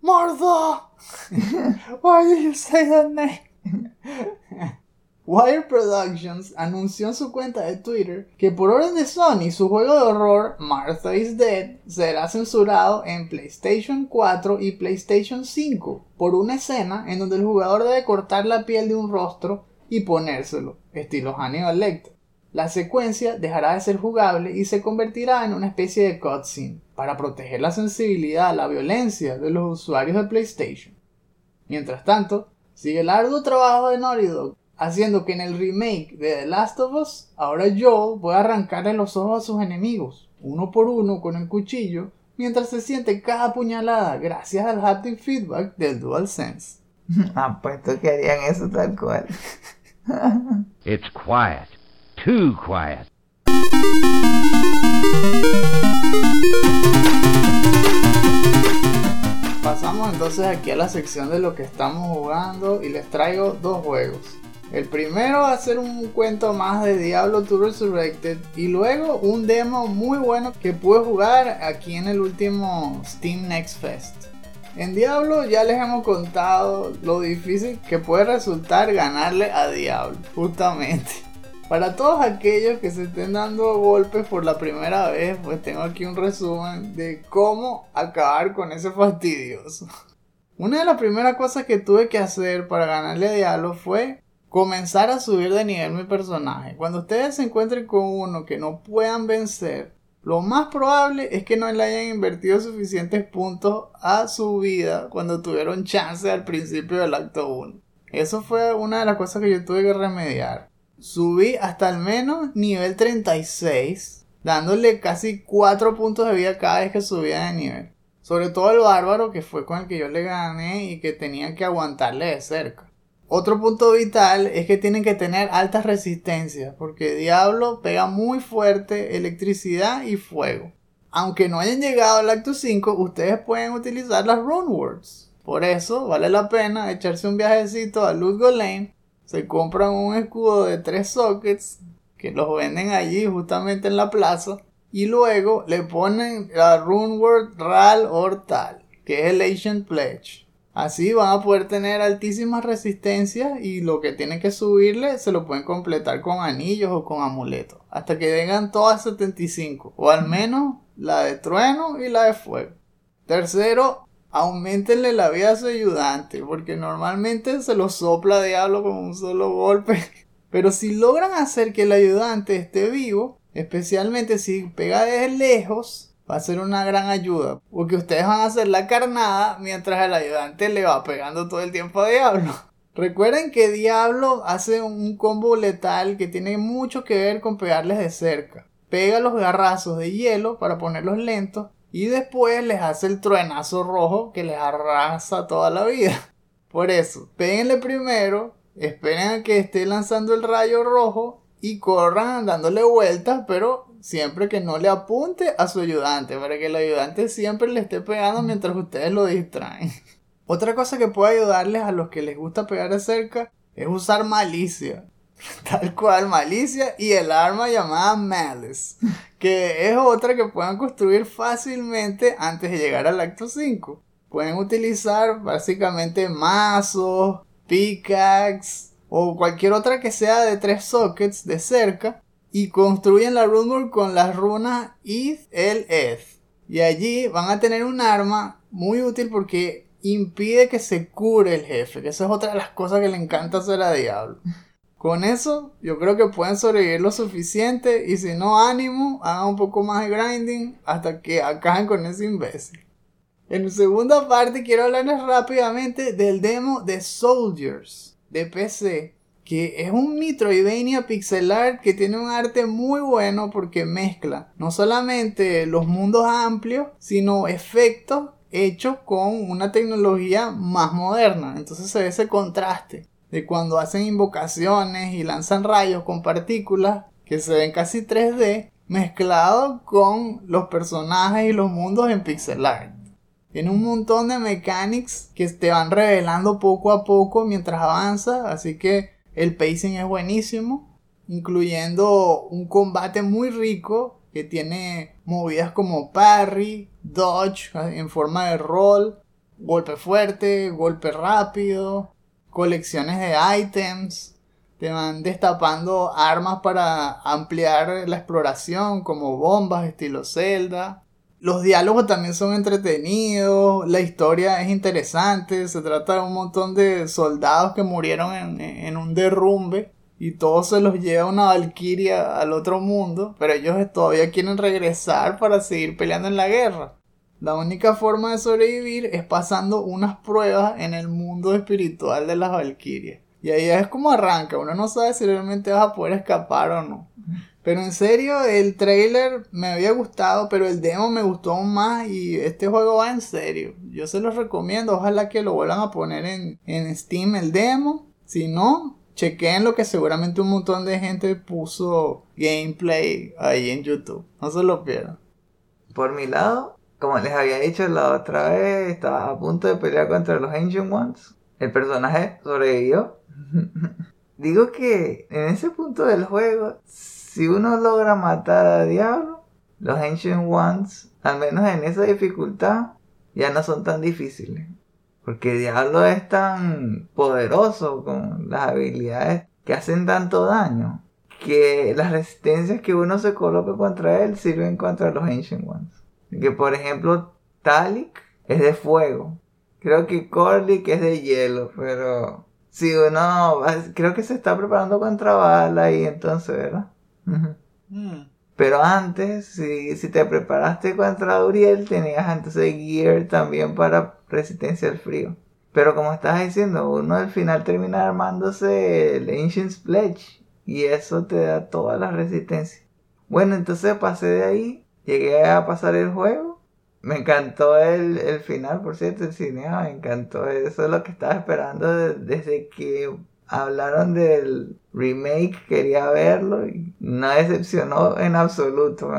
Martha! Why did you say that name? Wire Productions anunció en su cuenta de Twitter que por orden de Sony su juego de horror Martha is Dead será censurado en PlayStation 4 y PlayStation 5 por una escena en donde el jugador debe cortar la piel de un rostro y ponérselo, estilo Hannibal Lecter. La secuencia dejará de ser jugable y se convertirá en una especie de cutscene para proteger la sensibilidad a la violencia de los usuarios de PlayStation. Mientras tanto, sigue el arduo trabajo de Naughty Dog haciendo que en el remake de The Last of Us, ahora Joel pueda arrancarle los ojos a sus enemigos, uno por uno con el cuchillo, mientras se siente cada puñalada gracias al haptic feedback del DualSense. Apuesto que harían eso tal cual. It's quiet. Too quiet. Pasamos entonces aquí a la sección de lo que estamos jugando y les traigo dos juegos. El primero va a ser un cuento más de Diablo 2 Resurrected y luego un demo muy bueno que pude jugar aquí en el último Steam Next Fest. En Diablo ya les hemos contado lo difícil que puede resultar ganarle a Diablo, justamente. Para todos aquellos que se estén dando golpes por la primera vez, pues tengo aquí un resumen de cómo acabar con ese fastidioso. Una de las primeras cosas que tuve que hacer para ganarle a Diablo fue comenzar a subir de nivel mi personaje. Cuando ustedes se encuentren con uno que no puedan vencer, lo más probable es que no le hayan invertido suficientes puntos a su vida cuando tuvieron chance al principio del acto 1. Eso fue una de las cosas que yo tuve que remediar. Subí hasta al menos nivel 36, dándole casi 4 puntos de vida cada vez que subía de nivel. Sobre todo el bárbaro que fue con el que yo le gané y que tenía que aguantarle de cerca. Otro punto vital es que tienen que tener altas resistencias, porque Diablo pega muy fuerte electricidad y fuego. Aunque no hayan llegado al acto 5, ustedes pueden utilizar las Rune Words. Por eso vale la pena echarse un viajecito a Ludgo Lane. Se compran un escudo de 3 sockets que los venden allí justamente en la plaza. Y luego le ponen la Rune Word Ral Tal, que es el Ancient Pledge. Así van a poder tener altísimas resistencias y lo que tienen que subirle se lo pueden completar con anillos o con amuletos. Hasta que vengan todas 75. O al menos la de trueno y la de fuego. Tercero, aumentenle la vida a su ayudante. Porque normalmente se lo sopla diablo con un solo golpe. Pero si logran hacer que el ayudante esté vivo, especialmente si pega desde lejos, va a ser una gran ayuda. Porque ustedes van a hacer la carnada mientras el ayudante le va pegando todo el tiempo a Diablo. Recuerden que Diablo hace un combo letal que tiene mucho que ver con pegarles de cerca. Pega los garrazos de hielo para ponerlos lentos y después les hace el truenazo rojo que les arrasa toda la vida. Por eso, péguenle primero, esperen a que esté lanzando el rayo rojo y corran dándole vueltas, pero siempre que no le apunte a su ayudante, para que el ayudante siempre le esté pegando mientras ustedes lo distraen. Otra cosa que puede ayudarles a los que les gusta pegar de cerca es usar malicia. Tal cual, malicia y el arma llamada Malice, que es otra que pueden construir fácilmente antes de llegar al acto 5. Pueden utilizar básicamente mazos, pickaxe o cualquier otra que sea de tres sockets de cerca y construyen la runebook con las runas Ith el Eth. Y allí van a tener un arma muy útil porque impide que se cure el jefe, que esa es otra de las cosas que le encanta hacer a Diablo. Con eso, yo creo que pueden sobrevivir lo suficiente y si no, ánimo, hagan un poco más de grinding hasta que acaben con ese imbécil. En la segunda parte quiero hablarles rápidamente del demo de Soldiers de PC que es un Metroidvania pixel art que tiene un arte muy bueno porque mezcla no solamente los mundos amplios, sino efectos hechos con una tecnología más moderna. Entonces se ve ese contraste de cuando hacen invocaciones y lanzan rayos con partículas que se ven casi 3D mezclado con los personajes y los mundos en pixel art. Tiene un montón de mechanics que te van revelando poco a poco mientras avanza, así que el pacing es buenísimo, incluyendo un combate muy rico que tiene movidas como parry, dodge en forma de roll, golpe fuerte, golpe rápido, colecciones de items. Te van destapando armas para ampliar la exploración como bombas estilo Zelda. Los diálogos también son entretenidos, la historia es interesante, se trata de un montón de soldados que murieron en, un derrumbe y todos se los lleva una valquiria al otro mundo, pero ellos todavía quieren regresar para seguir peleando en la guerra. La única forma de sobrevivir es pasando unas pruebas en el mundo espiritual de las valquirias. Y ahí es como arranca, uno no sabe si realmente vas a poder escapar o no. Pero en serio, el trailer me había gustado, pero el demo me gustó aún más y este juego va en serio. Yo se los recomiendo, ojalá que lo vuelvan a poner en, en Steam el demo. Si no, chequen lo que seguramente un montón de gente puso gameplay ahí en YouTube. No se lo pierdan. Por mi lado, como les había dicho la otra vez, estaba a punto de pelear contra los Ancient Ones. El personaje sobrevivió. Digo que en ese punto del juego si uno logra matar a Diablo, los Ancient Ones, al menos en esa dificultad, ya no son tan difíciles. Porque Diablo es tan poderoso con las habilidades que hacen tanto daño que las resistencias que uno se coloca contra él sirven contra los Ancient Ones. Que por ejemplo, Talik es de fuego. Creo que Corlic es de hielo, pero si uno creo que se está preparando contra Bala y entonces, ¿verdad? Mm. Pero antes, si, si te preparaste contra Uriel, tenías entonces Gear también para resistencia al frío. Pero como estás diciendo, uno al final termina armándose el Ancient Pledge. Y eso te da toda la resistencia. Bueno, entonces pasé de ahí, llegué a pasar el juego. Me encantó el, el final, por cierto, el cinema, me encantó. Eso es lo que estaba esperando de- desde que hablaron del remake, quería verlo y no decepcionó en absoluto.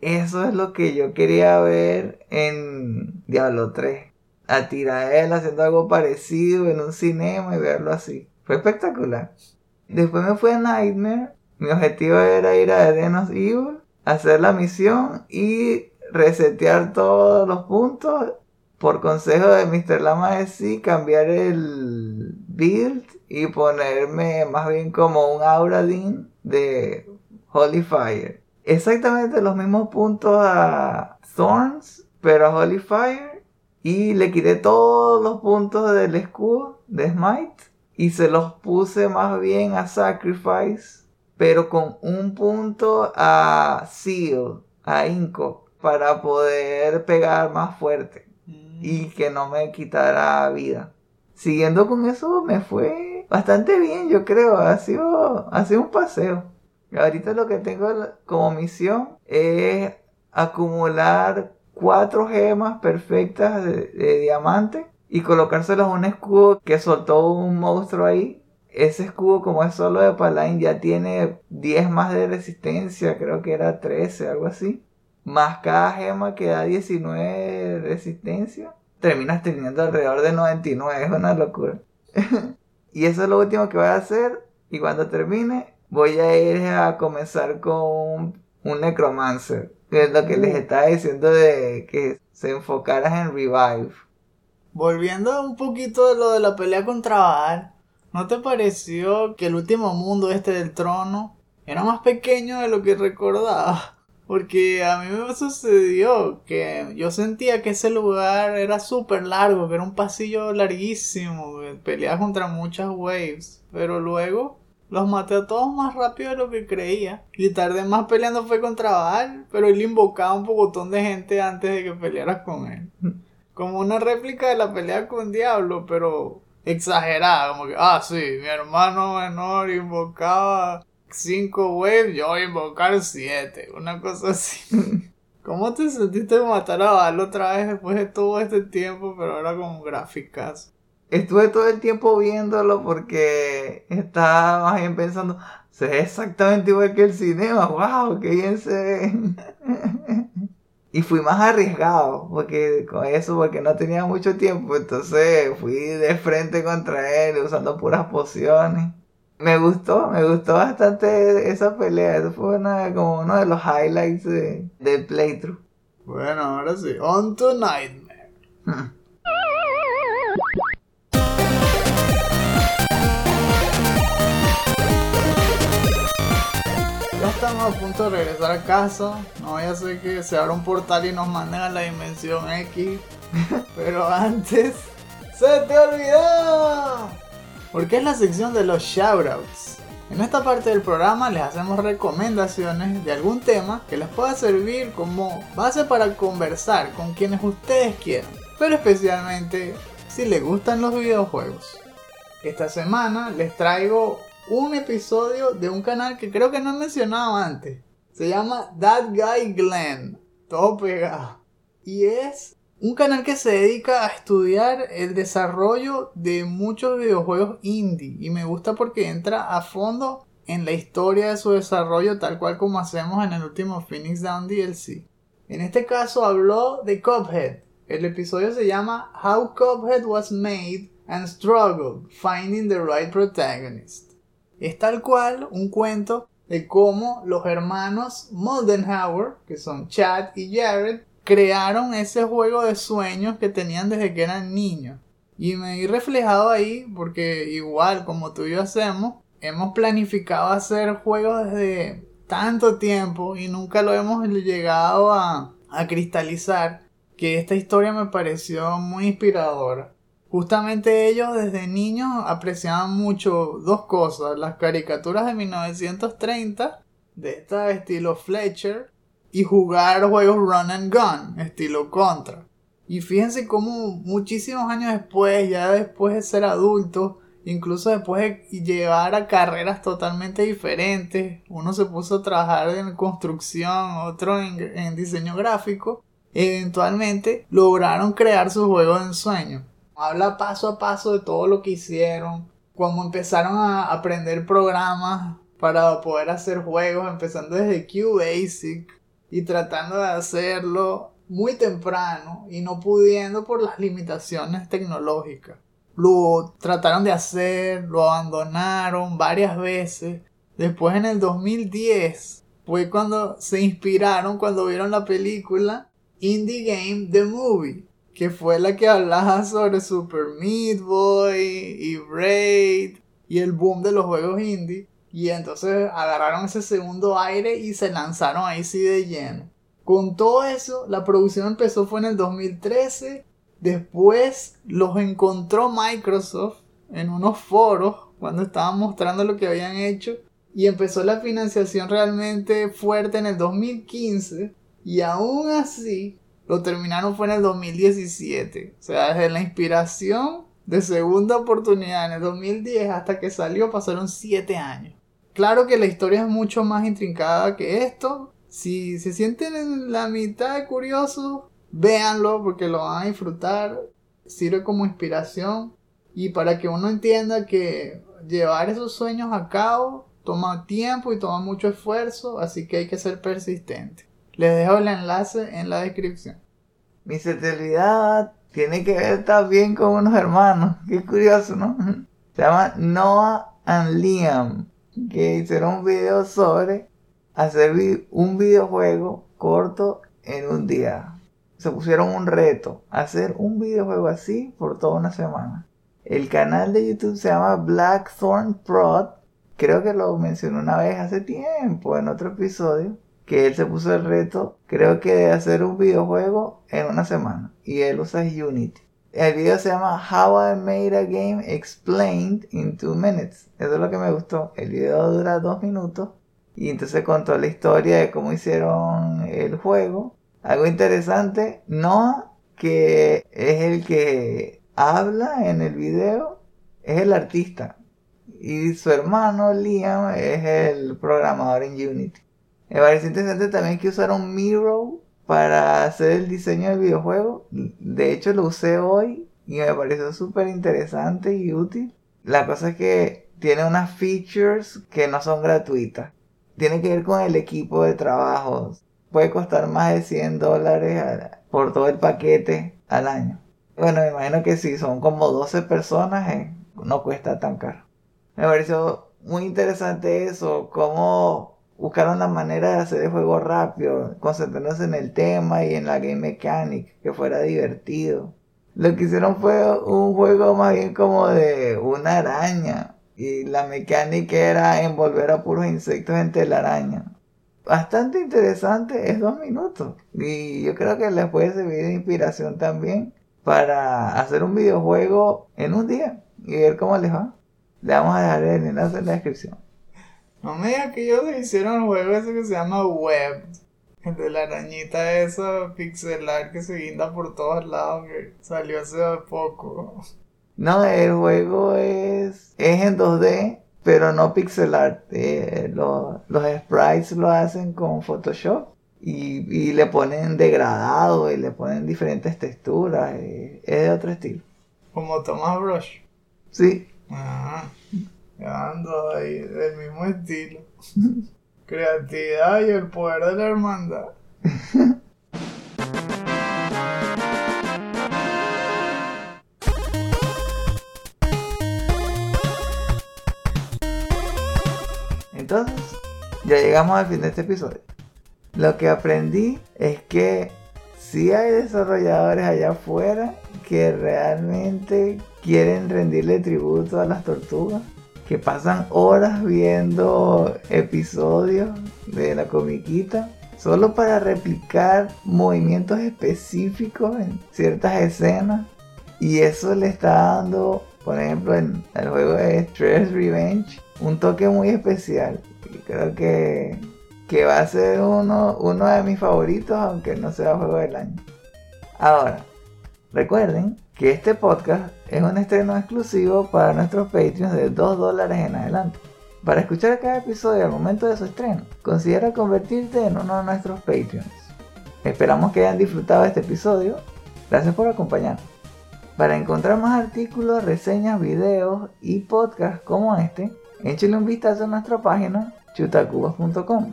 Eso es lo que yo quería ver en Diablo 3. A Tirael haciendo algo parecido en un cinema y verlo así. Fue espectacular. Después me fui a Nightmare. Mi objetivo era ir a Edenos Evil, hacer la misión y resetear todos los puntos. Por consejo de Mr. Lama de sí, cambiar el build y ponerme más bien como un Auradin de Holy Fire. Exactamente los mismos puntos a Thorns, pero a Holy Fire. Y le quité todos los puntos del escudo de Smite y se los puse más bien a Sacrifice, pero con un punto a Seal, a Inco, para poder pegar más fuerte y que no me quitara vida. Siguiendo con eso me fue bastante bien, yo creo. Ha sido, ha sido un paseo. Ahorita lo que tengo como misión es acumular cuatro gemas perfectas de, de diamante y colocárselas a un escudo que soltó un monstruo ahí. Ese escudo, como es solo de Paladin, ya tiene 10 más de resistencia, creo que era 13, algo así. Más cada gema que da 19 de resistencia. Terminas teniendo alrededor de 99, es una locura. y eso es lo último que voy a hacer. Y cuando termine, voy a ir a comenzar con un, un Necromancer. Que es lo que les estaba diciendo de que se enfocaras en Revive. Volviendo un poquito de lo de la pelea contra Baal, ¿no te pareció que el último mundo este del trono era más pequeño de lo que recordaba? Porque a mí me sucedió que yo sentía que ese lugar era súper largo, que era un pasillo larguísimo, que peleaba contra muchas waves, pero luego los maté a todos más rápido de lo que creía. Y tardé más peleando fue contra Baal, pero él invocaba un pocotón de gente antes de que pelearas con él. Como una réplica de la pelea con Diablo, pero exagerada. Como que, ah, sí, mi hermano menor invocaba cinco waves, yo voy a invocar siete. Una cosa así. ¿Cómo te sentiste matar a Baal otra vez después de todo este tiempo, pero ahora con gráficas? Estuve todo el tiempo viéndolo porque estaba más bien pensando, se ve exactamente igual que el cinema, wow, qué bien se ve. y fui más arriesgado porque con eso, porque no tenía mucho tiempo, entonces fui de frente contra él usando puras pociones. Me gustó, me gustó bastante esa pelea, eso fue una, como uno de los highlights de- del playthrough. Bueno, ahora sí, on to Nightmare. Estamos a punto de regresar a casa. No vaya a ser que se abra un portal y nos manden a la dimensión X. Pero antes, ¡se te olvidó! Porque es la sección de los shoutouts. En esta parte del programa les hacemos recomendaciones de algún tema que les pueda servir como base para conversar con quienes ustedes quieran, pero especialmente si les gustan los videojuegos. Esta semana les traigo un episodio de un canal que creo que no he mencionado antes. Se llama That Guy Glenn, todo pegado. Y es un canal que se dedica a estudiar el desarrollo de muchos videojuegos indie y me gusta porque entra a fondo en la historia de su desarrollo tal cual como hacemos en el último Phoenix Down DLC. En este caso habló de Cuphead. El episodio se llama How Cuphead Was Made and Struggled Finding the Right Protagonist. Es tal cual un cuento de cómo los hermanos Moldenhauer, que son Chad y Jared, crearon ese juego de sueños que tenían desde que eran niños. Y me vi reflejado ahí porque igual como tú y yo hacemos, hemos planificado hacer juegos desde tanto tiempo y nunca lo hemos llegado a, a cristalizar que esta historia me pareció muy inspiradora. Justamente ellos desde niños apreciaban mucho dos cosas, las caricaturas de 1930 de esta estilo Fletcher y jugar juegos run and gun, estilo contra. Y fíjense cómo muchísimos años después, ya después de ser adultos, incluso después de llevar a carreras totalmente diferentes, uno se puso a trabajar en construcción, otro en, en diseño gráfico, eventualmente lograron crear su juego de ensueño. Habla paso a paso de todo lo que hicieron, cómo empezaron a aprender programas para poder hacer juegos, empezando desde QBasic y tratando de hacerlo muy temprano y no pudiendo por las limitaciones tecnológicas. Lo trataron de hacer, lo abandonaron varias veces. Después en el 2010 fue cuando se inspiraron cuando vieron la película Indie Game The Movie, que fue la que hablaba sobre Super Meat Boy y Braid y el boom de los juegos indie. Y entonces agarraron ese segundo aire y se lanzaron ahí sí de lleno. Con todo eso, la producción empezó fue en el 2013. Después los encontró Microsoft en unos foros cuando estaban mostrando lo que habían hecho. Y empezó la financiación realmente fuerte en el 2015. Y aún así, lo terminaron fue en el 2017. O sea, desde la inspiración de segunda oportunidad en el 2010 hasta que salió pasaron 7 años. Claro que la historia es mucho más intrincada que esto, si se sienten en la mitad de curiosos, véanlo porque lo van a disfrutar. Sirve como inspiración y para que uno entienda que llevar esos sueños a cabo toma tiempo y toma mucho esfuerzo, así que hay que ser persistente. Les dejo el enlace en la descripción. Mi celebridad tiene que ver también con unos hermanos. Qué curioso, ¿no? Se llama Noah and Liam, que hicieron un video sobre hacer un videojuego corto en un día. Se pusieron un reto, hacer un videojuego así por toda una semana. El canal de YouTube se llama Blackthorn Prod. Creo que lo mencioné una vez hace tiempo en otro episodio. Que él se puso el reto, creo que de hacer un videojuego en una semana. Y él usa Unity. El video se llama How I Made a Game Explained in 2 Minutes. Eso es lo que me gustó. El video dura 2 minutos y entonces contó la historia de cómo hicieron el juego. Algo interesante, Noah, que es el que habla en el video, es el artista. Y su hermano Liam es el programador en Unity. Me parece interesante también que usaron Miro para hacer el diseño del videojuego. De hecho lo usé hoy y me pareció súper interesante y útil. La cosa es que tiene unas features que no son gratuitas tiene que ver con el equipo de trabajo. Puede costar más de 100 dólares por todo el paquete al año. Bueno, me imagino que si son como 12 personas, eh, no cuesta tan caro. Me pareció muy interesante eso, cómo buscaron la manera de hacer el juego rápido, concentrándose en el tema y en la game mechanic, que fuera divertido. Lo que hicieron fue un juego más bien como de una araña, y la mecánica era envolver a puros insectos en telaraña. Bastante interesante, es dos minutos. Y yo creo que les puede servir de inspiración también para hacer un videojuego en un día y ver cómo les va. Le vamos a dejar el enlace en la descripción. No me digas que ellos hicieron un juego ese que se llama Web. El de la arañita esa pixelar que se guinda por todos lados que salió hace poco. No, el juego es, es en 2D, pero no pixel art. Eh, los sprites lo hacen con Photoshop y, le ponen degradado y le ponen diferentes texturas. es de otro estilo. Como Thomas Brush. Sí. Ajá. Ya ando ahí, del mismo estilo. Creatividad y el poder de la hermandad. Entonces, ya llegamos al fin de este episodio. Lo que aprendí es que si hay desarrolladores allá afuera que realmente quieren rendirle tributo a las tortugas, que pasan horas viendo episodios de la comiquita solo para replicar movimientos específicos en ciertas escenas y eso le está dando, por ejemplo, en el juego de Stress Revenge, un toque muy especial. Y creo que, que va a ser uno, uno de mis favoritos, aunque no sea juego del año. Ahora, recuerden que este podcast es un estreno exclusivo para nuestros Patreons de 2 dólares en adelante. Para escuchar cada episodio al momento de su estreno, considera convertirte en uno de nuestros Patreons. Esperamos que hayan disfrutado este episodio. Gracias por acompañarnos. Para encontrar más artículos, reseñas, videos y podcasts como este, échale un vistazo a nuestra página chutacubas.com.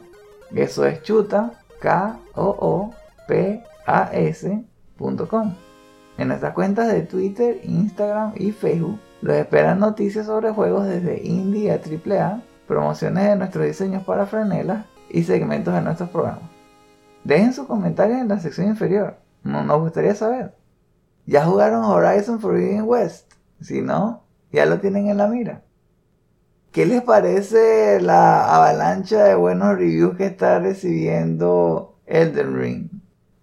Eso es chuta, k o o p a s.com. En nuestras cuentas de Twitter, Instagram y Facebook los esperan noticias sobre juegos desde indie a AAA, promociones de nuestros diseños para franelas y segmentos de nuestros programas. Dejen sus comentarios en la sección inferior, nos gustaría saber. ¿Ya jugaron Horizon Forbidden West? Si no, ya lo tienen en la mira. ¿Qué les parece la avalancha de buenos reviews que está recibiendo Elden Ring?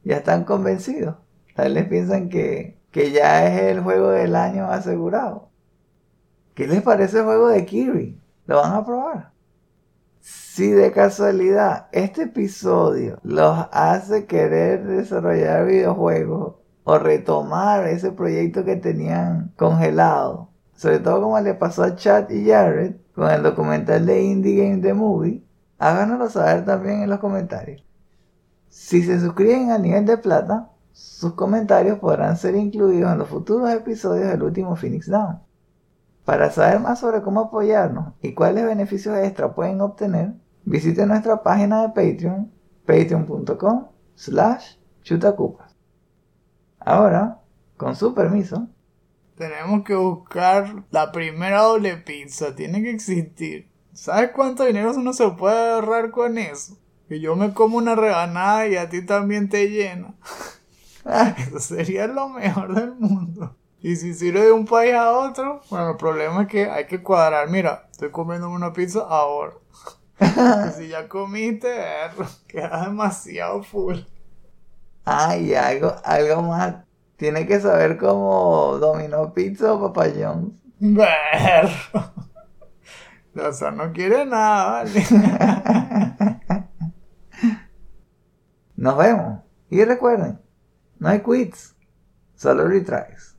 ¿Ya están convencidos? Tal vez piensan que, que ya es el juego del año asegurado. ¿Qué les parece el juego de Kirby? ¿Lo van a probar? Si de casualidad este episodio los hace querer desarrollar videojuegos o retomar ese proyecto que tenían congelado. Sobre todo como le pasó a Chad y Jared con el documental de Indie Game The Movie. Háganoslo saber también en los comentarios. Si se suscriben al nivel de plata, sus comentarios podrán ser incluidos en los futuros episodios del último Phoenix Down. Para saber más sobre cómo apoyarnos y cuáles beneficios extra pueden obtener, visite nuestra página de Patreon, patreon.com slash chutacupas. Ahora, con su permiso, Tenemos que buscar la primera doble pizza. Tiene que existir. ¿Sabes cuánto dinero uno se puede ahorrar con eso? Que yo me como una rebanada y a ti también te llena. Eso sería lo mejor del mundo. Y si sirve de un país a otro, bueno, el problema es que hay que cuadrar. Mira, estoy comiendo una pizza ahora. si ya comiste, queda demasiado full. hay algo, algo más. Tiene que saber cómo dominó pizza o Papa John's. Berro. Loza no quiere nada, vale. Nos vemos. Y recuerden, no hay quits, solo retries.